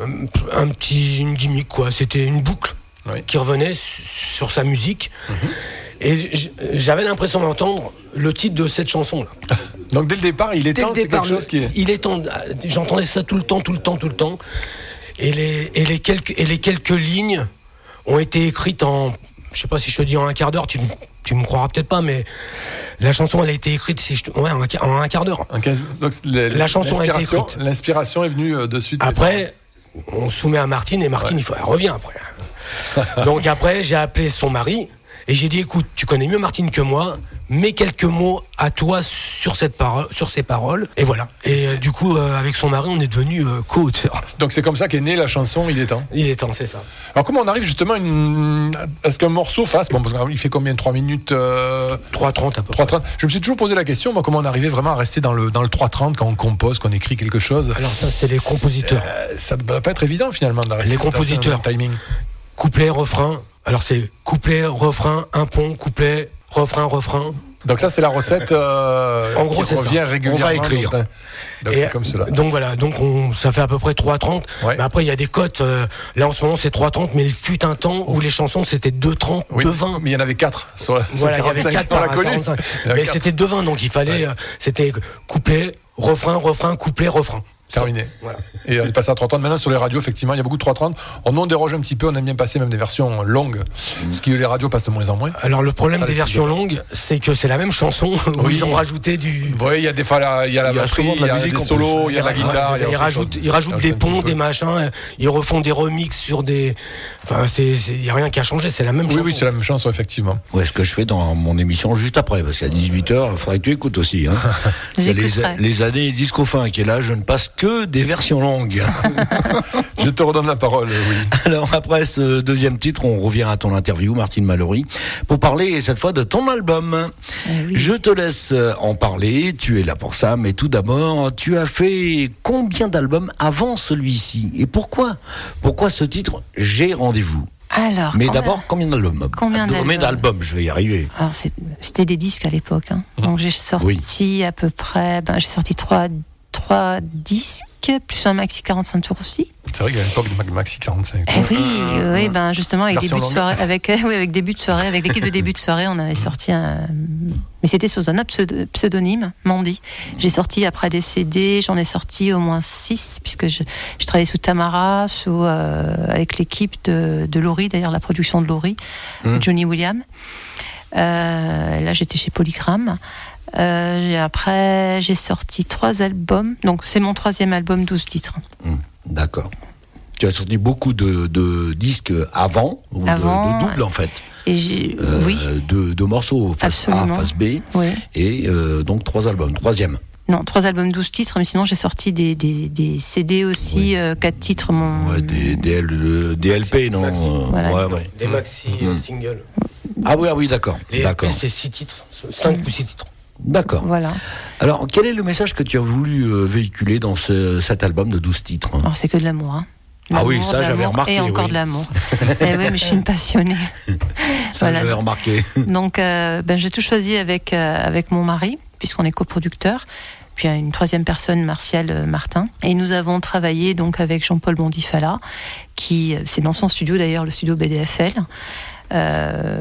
S5: un, un petit, une gimmick, quoi. C'était une boucle
S2: Ouais.
S5: qui revenait su- sur sa musique. Et j- j'avais l'impression d'entendre le titre de cette chanson-là. <laughs>
S2: Donc, dès le départ, il
S5: le
S2: c'est quelque chose qui est.
S5: il est temps. J'entendais ça tout le temps, tout le temps, tout le temps. Et les, et les quelques, et les quelques lignes ont été écrites en, je sais pas si je te dis en un quart d'heure, tu, tu me croiras peut-être pas, mais la chanson elle a été écrite si je ouais, en, un, quart- en un quart d'heure.
S2: en 15 donc, le-
S5: La chanson a été
S2: l'inspiration-
S5: écrite.
S2: L'inspiration est venue euh, de suite.
S5: Après, on soumet à Martine et Martine, il faut, elle revient après. Donc après, j'ai appelé son mari et j'ai dit écoute, tu connais mieux Martine que moi, mets quelques mots à toi sur cette parole, sur ces paroles. Et voilà. Et euh, du coup, euh, avec son mari, on est devenu euh, co-auteur. <laughs>
S2: Donc, c'est comme ça qu'est née la chanson Il est temps.
S5: Il est temps, c'est ça.
S2: Alors, comment on arrive justement à, une... à ce qu'un morceau fasse Bon, parce qu'il fait combien 3 minutes euh,
S5: 3.30 à peu près.
S2: 3.30 Je me suis toujours posé la question, moi, comment on arrivait vraiment à rester dans le, dans le 3.30 quand on compose, quand on écrit quelque chose
S5: Alors ça, c'est les compositeurs.
S2: Euh, Ça ne doit pas être évident finalement de rester
S5: Les compositeurs.
S2: timing.
S5: Couplet, refrain. Alors c'est couplet, refrain, un pont, couplet, refrain, refrain.
S2: Donc ça c'est la recette euh,
S5: En gros,
S2: qui
S5: c'est ça.
S2: revient régulièrement.
S3: On va écrire.
S2: Donc, c'est comme cela.
S5: Donc voilà, donc on, ça fait à peu près 3.30.
S2: Ouais.
S5: Mais après, il y a des cotes. euh, là, en ce moment, c'est 3.30, mais il fut un temps où les chansons, c'était 2.30,
S2: Oui,
S5: 2.20.
S2: mais il y en avait 4 sur,
S5: Voilà, il y avait
S2: 45,
S5: 4
S2: on l'a
S5: par
S2: connu.
S5: 45.
S2: Il y avait
S5: Mais
S2: quatre.
S5: c'était 2.20, donc il fallait. euh, c'était couplet, refrain, refrain, couplet, refrain.
S2: Terminé.
S5: Voilà.
S2: Et on est passé à 3.30. Maintenant, sur les radios, effectivement, il y a beaucoup de 3.30. On en déroge un petit peu. On aime bien passer même des versions longues. Ce qui, les radios passent de moins en moins.
S5: Alors le problème
S2: Ça,
S5: des versions longues, c'est que c'est la même chanson où
S2: Oui.
S5: ils ont rajouté du.
S2: Oui, il y a des fois, la- il y a la
S3: Il y a
S2: batterie, il y a des solos, il y a la guitare.
S5: ils rajoutent, ils rajoutent des ponts, des machins, euh, ils refont des remixes sur des. Enfin, il y a rien qui a changé, c'est la même
S2: Oui,
S5: chanson.
S2: oui, c'est la même chanson, effectivement.
S3: Ouais, ce que je fais dans mon émission juste après, parce qu'à 18h, il faudrait que tu écoutes aussi. Hein. Il y a les, les années disco fin qui est là, je ne passe que des versions longues. <laughs>
S2: Je te redonne la parole, oui.
S3: Alors après ce deuxième titre, on revient à ton interview, Martine Mallory, pour parler cette fois de ton album.
S4: Eh oui.
S3: Je te laisse en parler, tu es là pour ça, mais tout d'abord, tu as fait combien d'albums avant celui-ci? Et pourquoi? Pourquoi ce titre J'ai rendez-vous?
S4: Alors.
S3: Mais d'abord, combien d'albums?
S4: Combien d'albums
S3: Je vais y arriver.
S4: C'était des disques à l'époque. hein. Donc j'ai sorti à peu près, ben, j'ai sorti trois, trois disques, plus un maxi 45 tours aussi.
S2: C'est vrai qu'à l'époque du Maxi 45.
S4: Eh oui, oui, ben justement avec
S2: Version
S4: début de soirée, avec euh, oui, avec début de soirée, avec l'équipe de début de soirée, on avait sorti un, mais c'était sous un autre pseudo- pseudonyme, Mandy. J'ai sorti après des CD, j'en ai sorti au moins six puisque je, je travaillais sous Tamara, sous euh, avec l'équipe de, de Laurie, d'ailleurs la production de Laurie, Johnny William. Euh, là, j'étais chez Polygram. Euh, et après, j'ai sorti trois albums. Donc, c'est mon troisième album, 12 titres.
S3: Hum, D'accord. Tu as sorti beaucoup de, de disques avant, ou de-
S4: Avant,
S3: de, doubles en fait.
S4: Et j'ai,
S3: Euh,
S4: oui,
S3: de, de morceaux, face
S4: Absolument.
S3: A, face B,
S4: oui.
S3: et euh, donc trois albums. Troisième.
S4: Non, trois albums, 12 titres, mais sinon j'ai sorti des, des, des CD aussi,
S3: Oui.
S4: euh, quatre titres. Mon...
S3: Ouais, des, des, L- des LP, non
S5: Maxi.
S4: Voilà.
S3: ouais, ouais.
S5: Les maxi euh, singles.
S3: Ah oui, ah oui, d'accord.
S5: Les. LP, c'est 6 titres, 5 ou 6 titres.
S3: D'accord.
S4: Voilà.
S3: Alors, quel est le message que tu as voulu euh, véhiculer dans ce- cet album de 12 titres
S4: Alors c'est que de l'amour. Hein.
S3: Ah oui, ça, j'avais remarqué,
S4: Et encore
S3: oui.
S4: de l'amour. <laughs> Eh oui, mais je suis une passionnée.
S3: Ça,
S4: voilà.
S3: j'avais remarqué.
S4: Donc, euh, ben, j'ai tout choisi avec, euh, avec mon mari, puisqu'on est coproducteur. Puis il y a une troisième personne, Martial Martin. Et nous avons travaillé donc avec Jean-Paul Bondifala, qui, c'est dans son studio d'ailleurs, le studio BDFL. Euh,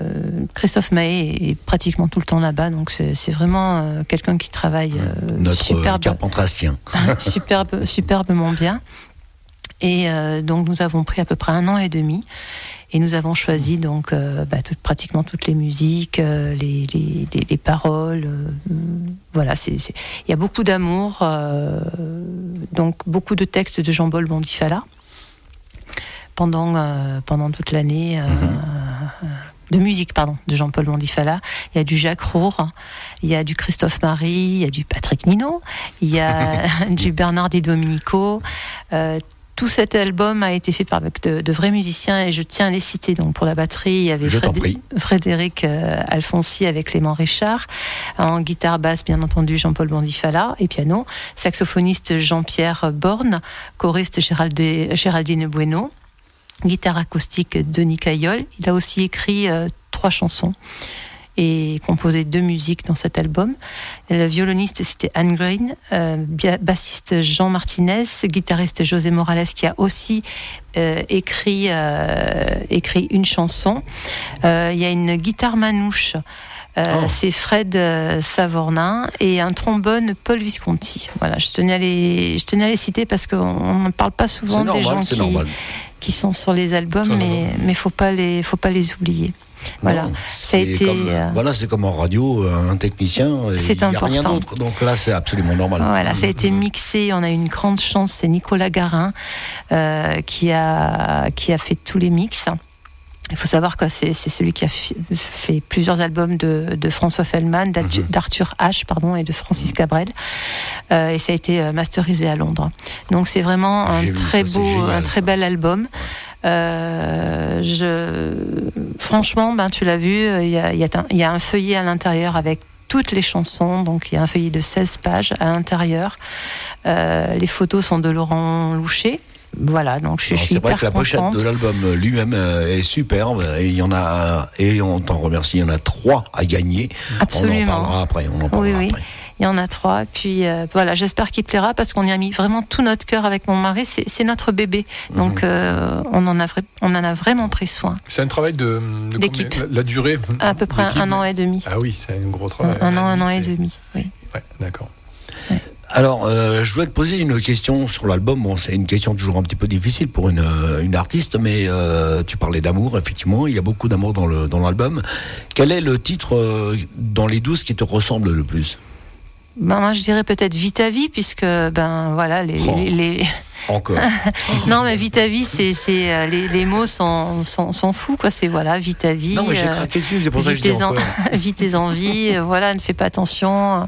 S4: Christophe Mahé est pratiquement tout le temps là-bas, donc c'est vraiment euh, quelqu'un qui travaille euh,
S3: Notre
S4: superbe,
S3: carpentrastien. <laughs>
S4: superbe, superbement bien. Et euh, donc nous avons pris à peu près un an et demi. Et nous avons choisi donc euh, bah, tout- pratiquement toutes les musiques, euh, les, les, les- les paroles. voilà, il y a beaucoup d'amour, donc beaucoup de textes de Jean-Paul Bondifala pendant euh, pendant toute l'année. euh, de musique, pardon, de Jean-Paul Bondifala. Il y a du Jacques Roure, il y a du Christophe Marie, il y a du Patrick Nino, il y a <laughs> du Bernard Di Domenico. Euh, tout cet album a été fait par avec de, de vrais musiciens et je tiens à les citer. Donc pour la batterie, il y avait Frédé-. Frédéric euh, Alfonsi avec Clément Richard, en guitare basse bien entendu Jean-Paul Bondifala et piano, saxophoniste Jean-Pierre Borne, choriste Gérald- Géraldine Bueno, guitare acoustique Denis Caillol. Il a aussi écrit euh, trois chansons et composé deux musiques dans cet album. Le violoniste, c'était Anne Green, euh, bassiste Jean Martinez, guitariste José Morales qui a aussi euh, écrit, écrit une chanson. Il y a une guitare manouche. Euh,
S3: Oh.
S4: C'est Fred euh, Savornin et un trombone Paul Visconti. Voilà, je tenais à les, je tenais à les citer parce qu'on on ne parle pas souvent des gens qui, sont sur les albums, mais mais faut pas les faut pas les oublier. Voilà.
S3: Non,
S4: Ça a
S3: c'est
S4: été,
S3: comme,
S4: euh,
S3: Voilà, c'est comme en radio, un technicien.
S4: C'est
S3: il y a rien
S4: important.
S3: d'autre. Donc là, c'est absolument normal.
S4: Voilà, ça a été mixé. On a eu une grande chance. C'est Nicolas Garin qui a qui a fait tous les mix. Il faut savoir que c'est celui qui a fait plusieurs albums de, de François Fellman, d'Arthur- d'Arthur H, pardon, et de Francis Cabrel. Euh, et ça a été euh, masterisé à Londres. Donc c'est vraiment un
S3: J'ai vu
S4: très
S3: ça,
S4: beau,
S3: génial,
S4: un très bel album. Euh, je, franchement, ben tu l'as vu, il y a, il y a un- il y a un feuillet à l'intérieur avec toutes les chansons. Donc il y a un feuillet de 16 pages à l'intérieur. Euh, les photos sont de Laurent Loucher. Voilà, donc je,
S3: Alors,
S4: je suis
S3: C'est vrai
S4: hyper
S3: que la pochette
S4: contente.
S3: de l'album lui-même euh, est superbe et il y en a et on t'en remercie. Il y en a trois à gagner. On en
S4: Absolument.
S3: parlera après. On en parlera
S4: Oui, oui.
S3: après.
S4: Il y en a trois. Puis euh, voilà, j'espère qu'il plaira parce qu'on y a mis vraiment tout notre cœur avec mon mari. C'est notre bébé.
S3: Mhm.
S4: Donc euh, on, en a on en a vraiment pris soin.
S2: C'est un travail de,
S4: D'équipe.
S2: la, la durée
S4: À peu près un an et demi.
S2: Ah oui, c'est un gros travail.
S4: un an, un an et demi. Oui.
S2: Ouais, d'accord.
S3: Alors, euh, je voulais te poser une question sur l'album. C'est une question toujours un petit peu difficile pour une, euh, une artiste, mais euh, tu parlais d'amour, effectivement. Il y a beaucoup d'amour dans le dans l'album. Quel est le titre dans les douze qui te ressemble le plus?
S4: Ben, moi, je dirais peut-être Vite à vie, puisque ben voilà les,
S3: Oh.
S4: les- les-
S3: Encore. <laughs>
S4: non mais Vite à vie, c'est c'est euh, les, les mots sont, sont sont fous quoi. C'est voilà Vite à vie.
S3: non, mais j'ai
S4: euh,
S3: craqué dessus, c'est pour ça que je dis
S4: en- vis tes envies, voilà, ne fais pas attention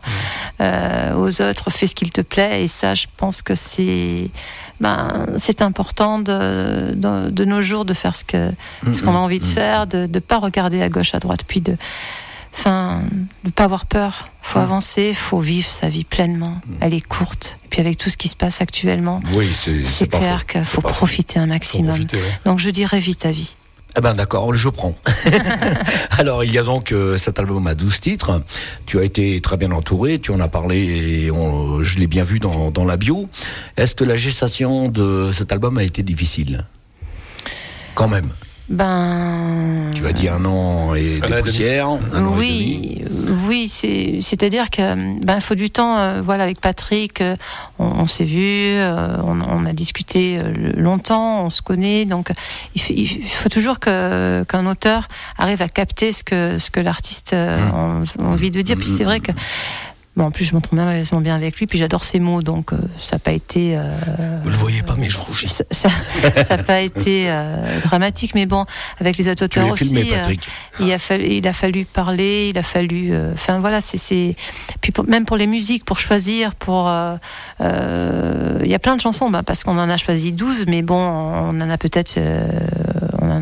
S4: euh, aux autres, fais ce qu'il te plaît. Et ça, je pense que c'est, ben, c'est important de, de, de nos jours de faire ce que ce qu'on a envie de faire, de ne pas regarder à gauche, à droite, puis de, enfin, de pas avoir peur. Faut avancer, faut vivre sa vie pleinement. Elle est courte. Et puis avec tout ce qui se passe actuellement,
S3: Oui, c'est
S4: clair qu'il faut profiter un maximum.
S2: profiter, ouais.
S4: Donc je dirais vite ta vie.
S3: Eh ben d'accord, je prends. <laughs> <laughs> Alors il y a donc euh, cet album à 12 titres. Tu as été très bien entouré, tu en as parlé et on- je l'ai bien vu dans, dans la bio. Est-ce que la gestation de cet album a été difficile? Quand même.
S4: Ben.
S3: Tu as dit un an et
S2: Un an
S3: des
S2: et demi.
S3: poussières. Un an et demi.
S4: oui, oui, c'est, c'est-à-dire que ben il faut du temps. euh, voilà, avec Patrick, euh, on, on s'est vu, euh, on, on a discuté euh, longtemps, on se connaît, donc il, faut toujours que qu'un auteur arrive à capter ce que ce que l'artiste euh,
S3: Mmh.
S4: a envie de dire. Puis c'est vrai que Bon, en plus, je m'entends merveilleusement bien avec lui, puis j'adore ses mots, donc euh, ça n'a pas été. euh,
S5: Vous le voyez pas, mais je rougis.
S4: ça n'a <laughs> pas été euh, dramatique, mais bon, avec les autres
S3: Tu
S4: auteurs
S3: filmé,
S4: aussi, il a fallu, il a fallu parler, il a fallu, enfin voilà, c'est, puis pour- même pour les musiques, pour choisir, pour, il y a plein de chansons, bah, parce qu'on en a choisi 12, mais bon, on en a peut-être,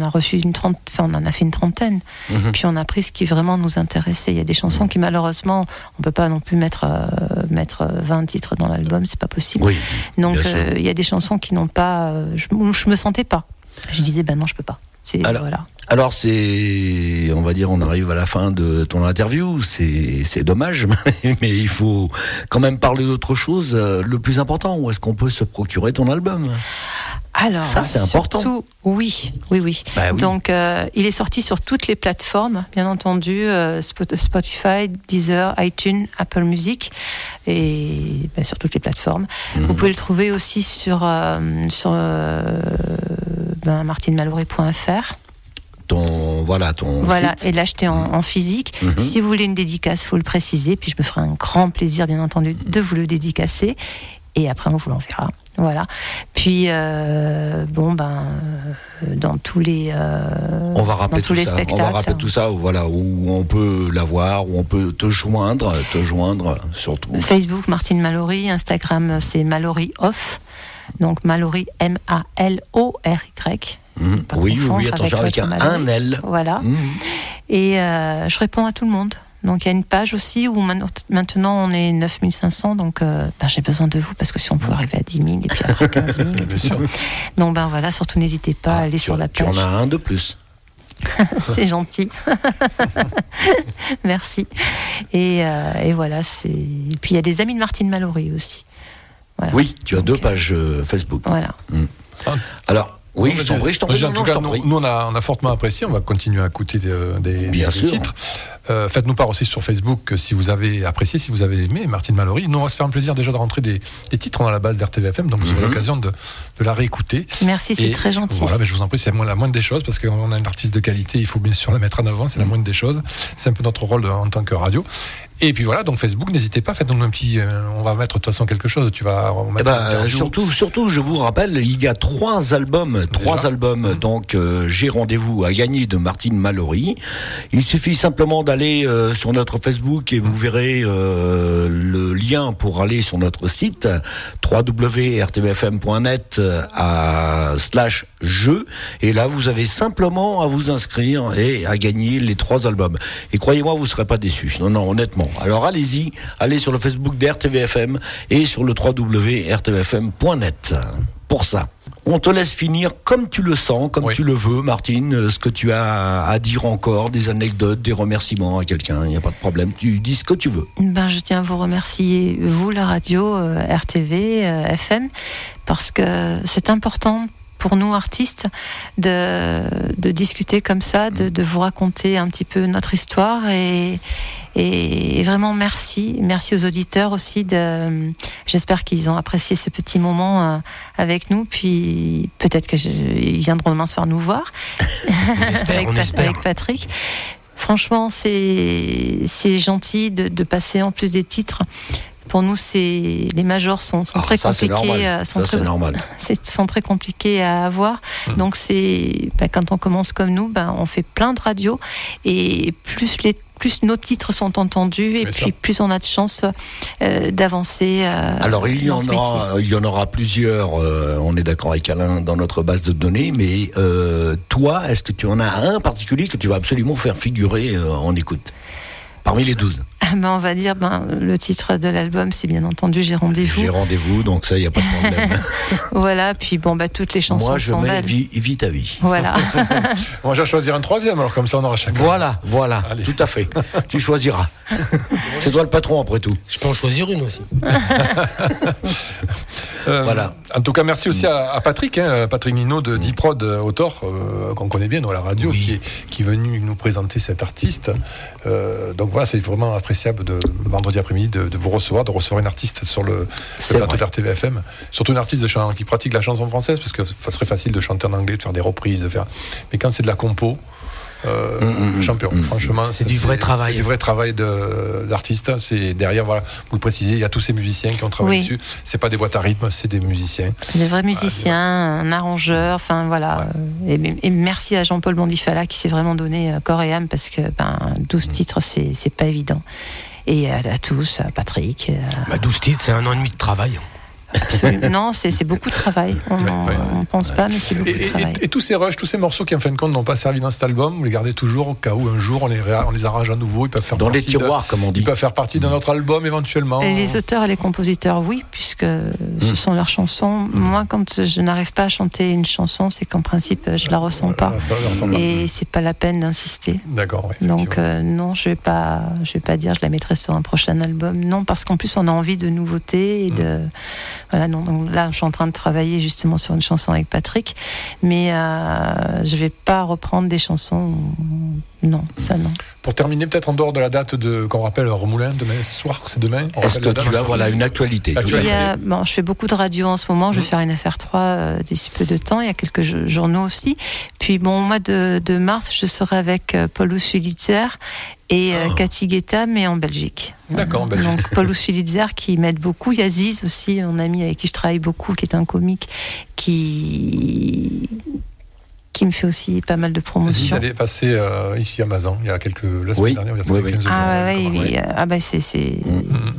S4: en a reçu une trente, enfin on en a fait une trentaine,
S3: Mhm.
S4: puis on a pris ce qui vraiment nous intéressait. Il y a des chansons qui malheureusement, on peut pas non plus mettre euh, mettre 20 titres dans l'album, c'est pas possible.
S3: Oui.
S4: Donc euh, il y a des chansons qui n'ont pas, euh, je, je me sentais pas. Je disais ben non, je peux pas. C'est
S3: Alors-
S4: voilà.
S3: Alors c'est, on va dire, on arrive à la fin de ton interview. C'est, dommage, <laughs> mais il faut quand même parler d'autre chose. Euh, Le plus important, où est-ce qu'on peut se procurer ton album?
S4: Alors,
S3: Ça, c'est important.
S4: Oui, oui, oui.
S3: Bah oui.
S4: Donc, euh, il est sorti sur toutes les plateformes, bien entendu, euh, Spot- Spotify, Deezer, iTunes, Apple Music, et ben, sur toutes les plateformes.
S3: Mhm.
S4: Vous pouvez le trouver aussi sur, euh, sur ben, martinemallory.fr.
S3: Ton, voilà, ton
S4: Voilà,
S3: site.
S4: et l'acheter en, en physique.
S3: Mhm.
S4: Si vous voulez une dédicace, faut le préciser. Puis je me ferai un grand plaisir, bien entendu, de vous le dédicacer. Et après, on vous l'enverra. Voilà. Puis, euh, bon, ben, dans tous les. euh,
S3: On va rappeler
S4: dans tous
S3: tout
S4: les
S3: ça. On
S4: spectacles.
S3: va rappeler tout ça, voilà, où on peut l'avoir, où on peut te joindre, te joindre, surtout.
S4: Facebook, Martine Mallory. Instagram, c'est Mallory Off. Donc Mallory, M-A-L-O-R-Y.
S3: Mhm.
S4: Pas
S3: Oui, oui, attention avec,
S4: avec
S3: un, L.
S4: Voilà.
S3: Mhm.
S4: Et euh, je réponds à tout le monde. Donc il y a une page aussi où maintenant on est 9500, donc euh, ben, j'ai besoin de vous parce que si on peut arriver à 10 000 et puis après <laughs> 15 000,
S2: Bien sûr.
S4: donc ben voilà, surtout n'hésitez pas à
S3: Ah,
S4: aller
S3: tu,
S4: sur la
S3: tu
S4: page.
S3: en as un de plus. <laughs>
S4: C'est gentil. <laughs> Merci. Et, euh, et voilà, c'est. Et puis il y a des amis de Martine Mallory aussi. Voilà.
S3: Oui, tu as
S4: Donc,
S3: deux
S4: euh,
S3: pages euh, Facebook.
S4: Voilà.
S3: Alors, oui, je t'en prie, je t'en prie.
S2: En tout cas, nous, on, a, on a fortement apprécié. On va continuer à écouter des, des-
S3: Bien
S2: des
S3: sûr.
S2: titres. Euh, Faites-nous part aussi sur Facebook euh, si vous avez apprécié, si vous avez aimé Martine Mallory. Nous, on va se faire un plaisir déjà de rentrer des, des titres dans la base d'RTVFM, donc vous aurez
S3: Mhm.
S2: l'occasion de, de la réécouter.
S4: Merci, c'est
S2: Et
S4: très gentil.
S2: Voilà, mais je vous en prie, c'est la moindre des choses parce qu'on a une artiste de qualité, il faut bien sûr la mettre en avant, c'est la moindre des choses. C'est un peu notre rôle de- en tant que radio. Et puis voilà, donc Facebook, n'hésitez pas, faites-nous un petit. euh, on va mettre de toute façon quelque chose. Tu vas on va
S3: Eh ben,
S2: une
S3: euh, surtout, surtout, je vous rappelle, il y a trois albums, trois
S2: Déjà.
S3: albums. Donc, euh, j'ai rendez-vous à gagner de Martine Mallory. Il suffit simplement d'aller euh, sur notre Facebook et vous verrez euh, le lien pour aller sur notre site www.rtvfm.net euh, à slash jeu. Et là, vous avez simplement à vous inscrire et à gagner les trois albums. Et croyez-moi, vous ne serez pas déçus. Non, non, honnêtement. Alors allez-y, allez sur le Facebook d'RTVFM et sur le www.rtvfm.net pour ça. On te laisse finir comme tu le sens, comme
S2: Oui.
S3: tu le veux, Martine, euh, ce que tu as à dire encore, des anecdotes, des remerciements à quelqu'un, il n'y a pas de problème. Tu dis ce que tu veux.
S4: Ben, je tiens à vous remercier, vous, la radio, euh, RTV, euh, FM, parce que c'est important pour nous, artistes, de, de discuter comme ça, de, de vous raconter un petit peu notre histoire. Et, et vraiment, merci. Merci aux auditeurs aussi. De, j'espère qu'ils ont apprécié ce petit moment euh, avec nous. Puis peut-être qu'ils viendront demain soir nous voir
S5: On <laughs> espère,
S4: avec,
S5: on
S4: Pat-
S5: espère.
S4: avec Patrick. Franchement, c'est c'est gentil de, de passer en plus des titres. Pour nous, c'est les majors sont, sont
S3: Ah,
S4: très
S3: ça,
S4: compliqués,
S3: normal.
S4: euh, sont
S3: Ça,
S4: très,
S3: c'est normal.
S4: c'est- sont très compliqués à avoir. Donc c'est bah, quand on commence comme nous, bah, on fait plein de radios et plus les plus nos titres sont entendus et puis plus on a de chances euh, d'avancer. euh,
S3: Alors il y en aura, il y en aura plusieurs. euh, on est d'accord avec Alain dans notre base de données, mais toi, est-ce que tu en as un particulier que tu vas absolument faire figurer en écoute? Parmi les 12
S4: Ben, on va dire ben, le titre de l'album, c'est bien entendu J'ai rendez-vous.
S3: J'ai rendez-vous, donc ça, il n'y a pas de problème. <laughs> <laughs>
S4: Voilà, puis bon, bah, toutes les chansons
S3: Moi, je
S4: sont
S3: mets vie, vie ta vie.
S4: Voilà.
S2: On va déjà choisir un troisième, alors comme ça on aura chacun.
S3: Voilà, voilà,
S2: Allez.
S3: tout à fait. tu choisiras. <laughs> C'est toi le patron après tout.
S5: Je peux en choisir une aussi.
S2: Euh,
S3: Voilà.
S2: En tout cas, merci aussi à, à Patrick, hein, Patrick Nino de Diprod euh, Autor, euh, qu'on connaît bien dans la radio,
S5: Oui.
S2: qui, est, qui est venu nous présenter cet artiste. Euh, donc voilà, c'est vraiment appréciable de vendredi après-midi de, de vous recevoir, de recevoir une artiste sur le, le plateau d'RTVFM. Surtout une artiste de chan- qui pratique la chanson française, parce que ça serait facile de chanter en anglais, de faire des reprises, de faire. Mais quand c'est de la compo. Euh,
S3: Mm, mm,
S2: champion,
S3: mm.
S2: franchement,
S5: C'est du vrai travail.
S2: C'est du vrai travail de- d'artiste. C'est derrière, voilà, vous le précisez, il y a tous ces musiciens qui ont travaillé
S4: Oui.
S2: dessus. C'est pas des boîtes à rythme, c'est des musiciens.
S4: Des vrais musiciens, un arrangeur, enfin voilà. Et, et merci à Jean-Paul Bondifala qui s'est vraiment donné euh, corps et âme parce que ben, 12 titres, c'est c'est pas évident. Et à, à tous, à Patrick. à-
S5: Bah, 12 titres, c'est un an et demi de travail.
S4: Absolument. non, c'est beaucoup de travail. On
S2: Ouais,
S4: ne
S2: ouais.
S4: pense pas, mais c'est beaucoup
S2: Et,
S4: de
S2: et-
S4: travail.
S2: et tous ces rushs, tous ces morceaux qui en fin de compte n'ont pas servi dans cet album, vous les gardez toujours au cas où un jour on les, réa- on les arrange à nouveau, ils peuvent faire
S3: Dans les
S2: de-
S3: tiroirs, comme on dit.
S2: ils peuvent faire partie d'un autre album éventuellement.
S4: Et les auteurs et les compositeurs, oui, puisque ce sont leurs chansons. Moi, quand je n'arrive pas à chanter une chanson, c'est qu'en principe, je la ressens pas.
S2: Ça à-
S4: Et c'est pas la peine d'insister.
S2: D'accord,
S4: Donc euh, non, je vais pas, je vais pas dire je la mettrai sur un prochain album. Non, parce qu'en plus on a envie de nouveautés et de, Voilà, donc là, je suis en train de travailler justement sur une chanson avec Patrick, mais euh, je vais pas reprendre des chansons. Non, ça non.
S2: Pour terminer, peut-être en dehors de la date de qu'on rappelle Remoulin demain soir, c'est demain.
S3: Est-ce que tu as voilà, une actualité
S2: Actualité.
S4: Il y a- bon, je fais beaucoup de radio en ce moment. Je vais
S2: Mhm.
S4: faire une affaire 3 euh, d'ici peu de temps. Il y a quelques jo- journaux aussi. Puis bon, au mois de, de mars, je serai avec euh, Paulus Fulitzer et euh, Cathy Guetta, mais en Belgique.
S2: D'accord, en Belgique. <laughs>
S4: Donc Paulus Fulitzer qui m'aide beaucoup. Il y a Ziz aussi, mon ami avec qui je travaille beaucoup, qui est un comique qui qui me fait aussi pas mal de promotions.
S2: allait passer euh, ici à Mazan il y a quelques la semaine
S3: Oui.
S2: dernière, il y a
S3: Oui, oui.
S2: 15 jours.
S4: Ah ouais, oui, euh, ah bah c'est c'est
S2: Mhm.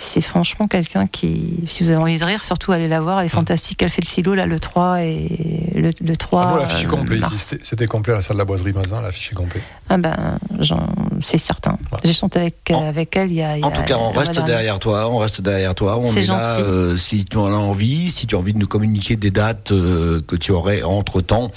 S4: c'est franchement quelqu'un qui si vous avez envie de rire surtout allez la voir elle est fantastique elle fait le silo là le 3 et le, le 3
S2: Ah, l'affiche est
S4: euh,
S2: complet ici. C'était- C'était complet à la salle de la boiserie Mazan, l'affiche est complet.
S4: ah ben j'en- c'est certain
S2: Ouais.
S4: j'ai chanté avec,
S3: En-
S4: avec elle il y a y
S3: En
S4: a-
S3: tout cas, on reste derrière toi, on reste derrière toi. On
S4: C'est
S3: est là
S4: gentil.
S3: euh, si tu en as envie, si tu as envie de nous communiquer des dates euh, que tu aurais entre temps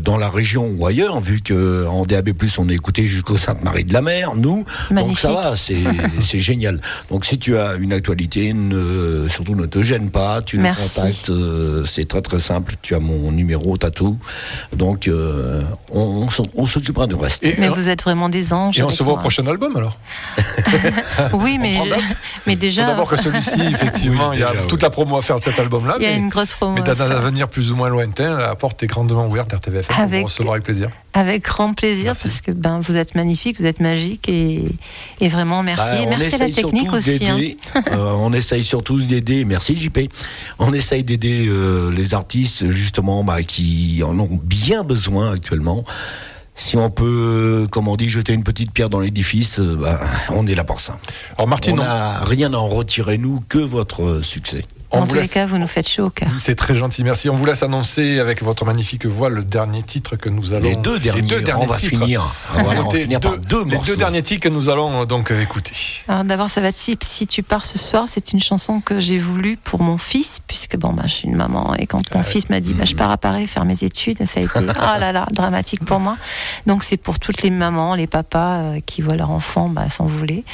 S3: dans la région ou ailleurs, vu que en DAB+ on est écouté jusqu'au Sainte-Marie de la Mer, nous. Donc ça va, <laughs> c'est génial. Donc si tu as une actualité, ne, surtout ne te gêne pas, tu nous contactes. euh, c'est très très simple. Tu as mon numéro, t'as tout. Donc euh, on, on s'en- on s'occupera du reste.
S2: Et,
S4: mais vous êtes vraiment des anges
S2: et on se voit au prochain album alors. <laughs>
S4: oui mais <laughs> mais déjà
S2: d'abord que celui-ci, effectivement,
S3: Oui,
S2: il y a
S3: déjà,
S2: toute la promo à faire de cet album-là.
S4: il y a
S2: mais-
S4: une grosse promo
S2: Mais d'un avenir plus ou moins lointain, la porte est grandement ouverte RTVFM
S4: Avec-
S2: vous recevoir avec plaisir.
S4: avec grand plaisir
S2: Merci.
S4: parce que ben vous êtes magnifique vous êtes magique et, et vraiment merci
S3: Bah,
S4: Et merci à la
S3: essaye
S4: technique aussi hein.
S3: d'aider, <laughs> euh, on essaye surtout d'aider. Merci JP. On essaye d'aider euh, les artistes justement bah, qui en ont bien besoin actuellement. Si on peut, comme on dit, jeter une petite pierre dans l'édifice, euh, bah, on est là pour ça.
S2: Alors Martine,
S3: on n'a rien à en retirer nous que votre succès.
S4: En tous les cas vous nous faites chaud au cœur
S2: C'est très gentil, merci. On vous laisse annoncer avec votre magnifique voix le dernier titre que nous allons.
S3: Les deux derniers,
S2: deux derniers
S3: on va
S2: titres.
S3: finir. Voilà, on va <laughs> finir par
S2: deux- les
S3: morceaux.
S2: deux derniers titres que nous allons euh, donc euh, écouter.
S4: D'abord, ça va être si, si tu pars ce soir, c'est une chanson que j'ai voulu pour mon fils, puisque bon, bah, je suis une maman et quand mon fils m'a dit, bah, je pars à Paris faire mes études, ça a été, <laughs> oh là là, dramatique pour moi. Donc c'est pour toutes les mamans, les papas euh, qui voient leur enfant bah, s'envoler.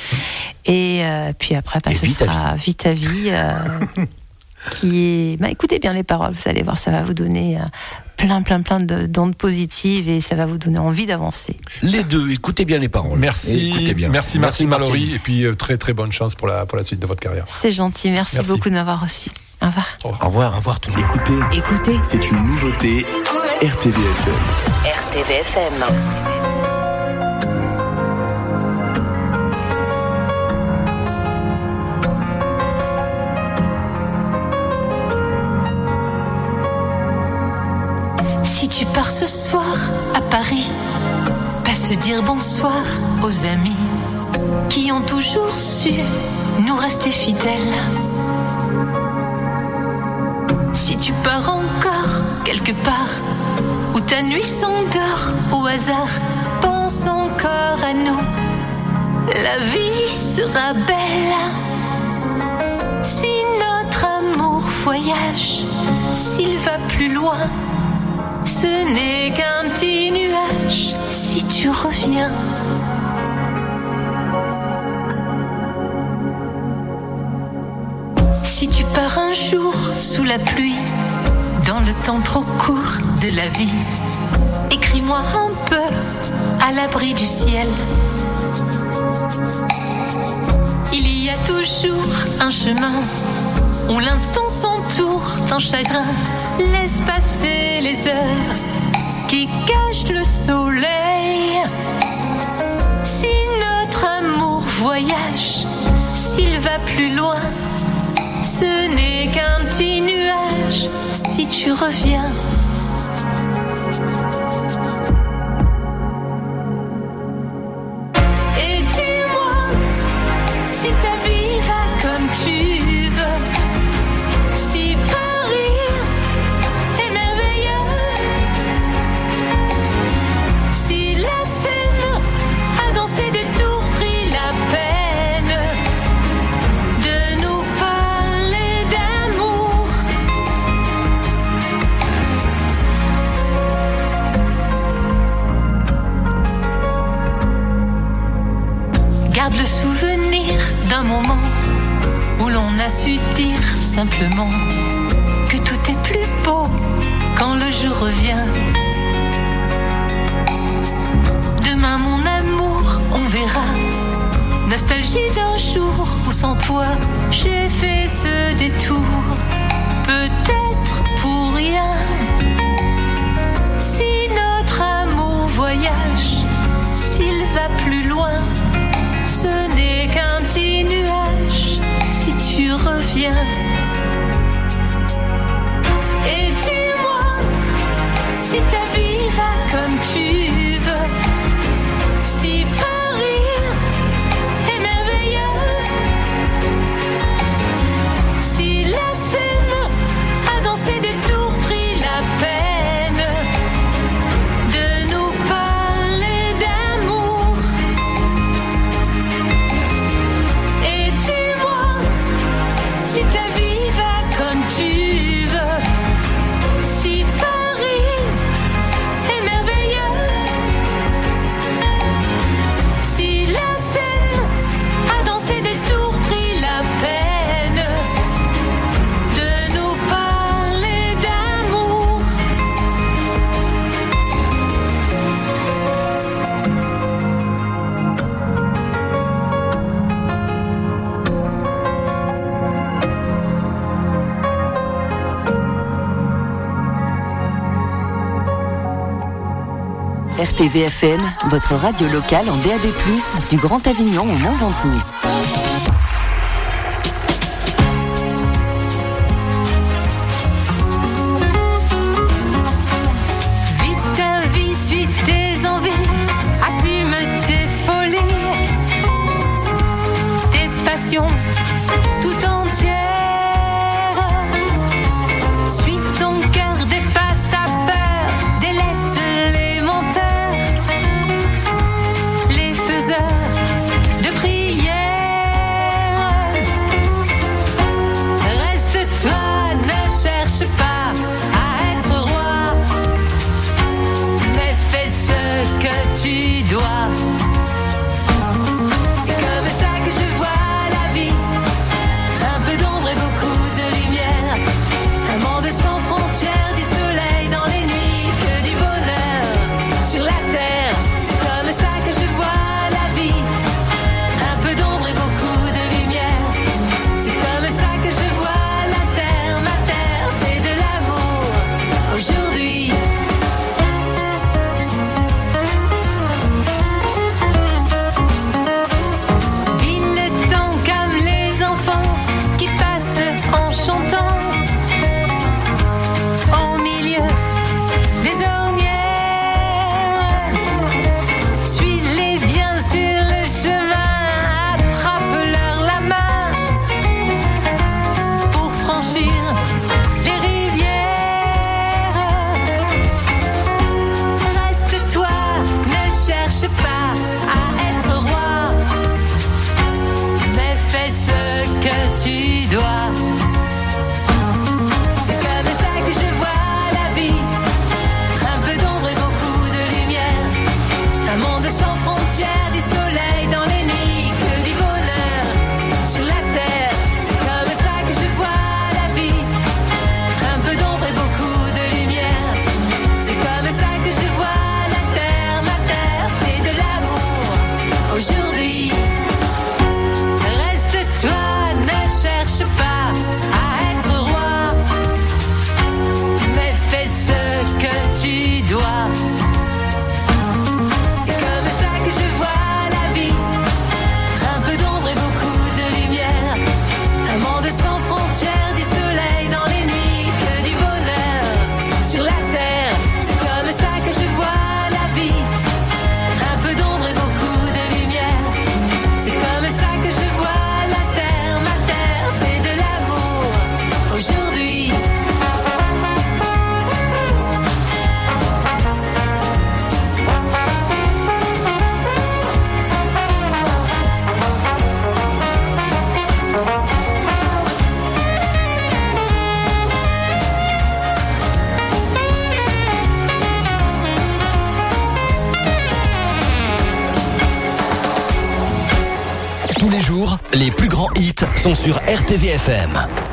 S4: Et euh, puis après, bah,
S3: Et
S4: ce
S3: vite à
S4: sera vite à vie. <laughs> qui est, bah, écoutez bien les paroles, vous allez voir, ça va vous donner euh, plein, plein, plein de- d'ondes positives et ça va vous donner envie d'avancer.
S3: Les deux, écoutez bien les paroles.
S2: Merci,
S3: Écoutez bien.
S2: merci Martine
S3: Martine.
S2: Mallory et puis euh, très très bonne chance pour la pour la suite de votre carrière.
S4: C'est gentil, merci,
S2: Merci.
S4: beaucoup de m'avoir reçu. Au revoir.
S3: Au revoir.
S5: Au revoir tout le monde.
S9: Écoutez,
S6: Écoutez
S9: c'est une nouveauté RTVFM.
S6: RTVFM.
S7: Ce soir à Paris, pas se dire bonsoir aux amis qui ont toujours su nous rester fidèles. Si tu pars encore quelque part où ta nuit s'endort au hasard, pense encore à nous. La vie sera belle si notre amour voyage, s'il va plus loin. Ce n'est qu'un petit nuage si tu reviens. Si tu pars un jour sous la pluie, dans le temps trop court de la vie, écris-moi un peu à l'abri du ciel. Il y a toujours un chemin où l'instant s'entoure d'un chagrin. Laisse passer les heures qui cachent le soleil. Si notre amour voyage, s'il va plus loin, ce n'est qu'un petit nuage si tu reviens. D'un moment où
S4: l'on a su dire simplement que tout est plus beau quand le jour revient. Demain, mon amour, on verra. Nostalgie d'un jour où sans toi j'ai fait ce détour. Peut-être pour rien. Et dis-moi si ta vie va comme tu
S6: RTVFM, votre radio locale en DAB+, du Grand Avignon au Mont Ventoux.
S4: Assume tes folies, tes passions
S1: sont sur RTVFM.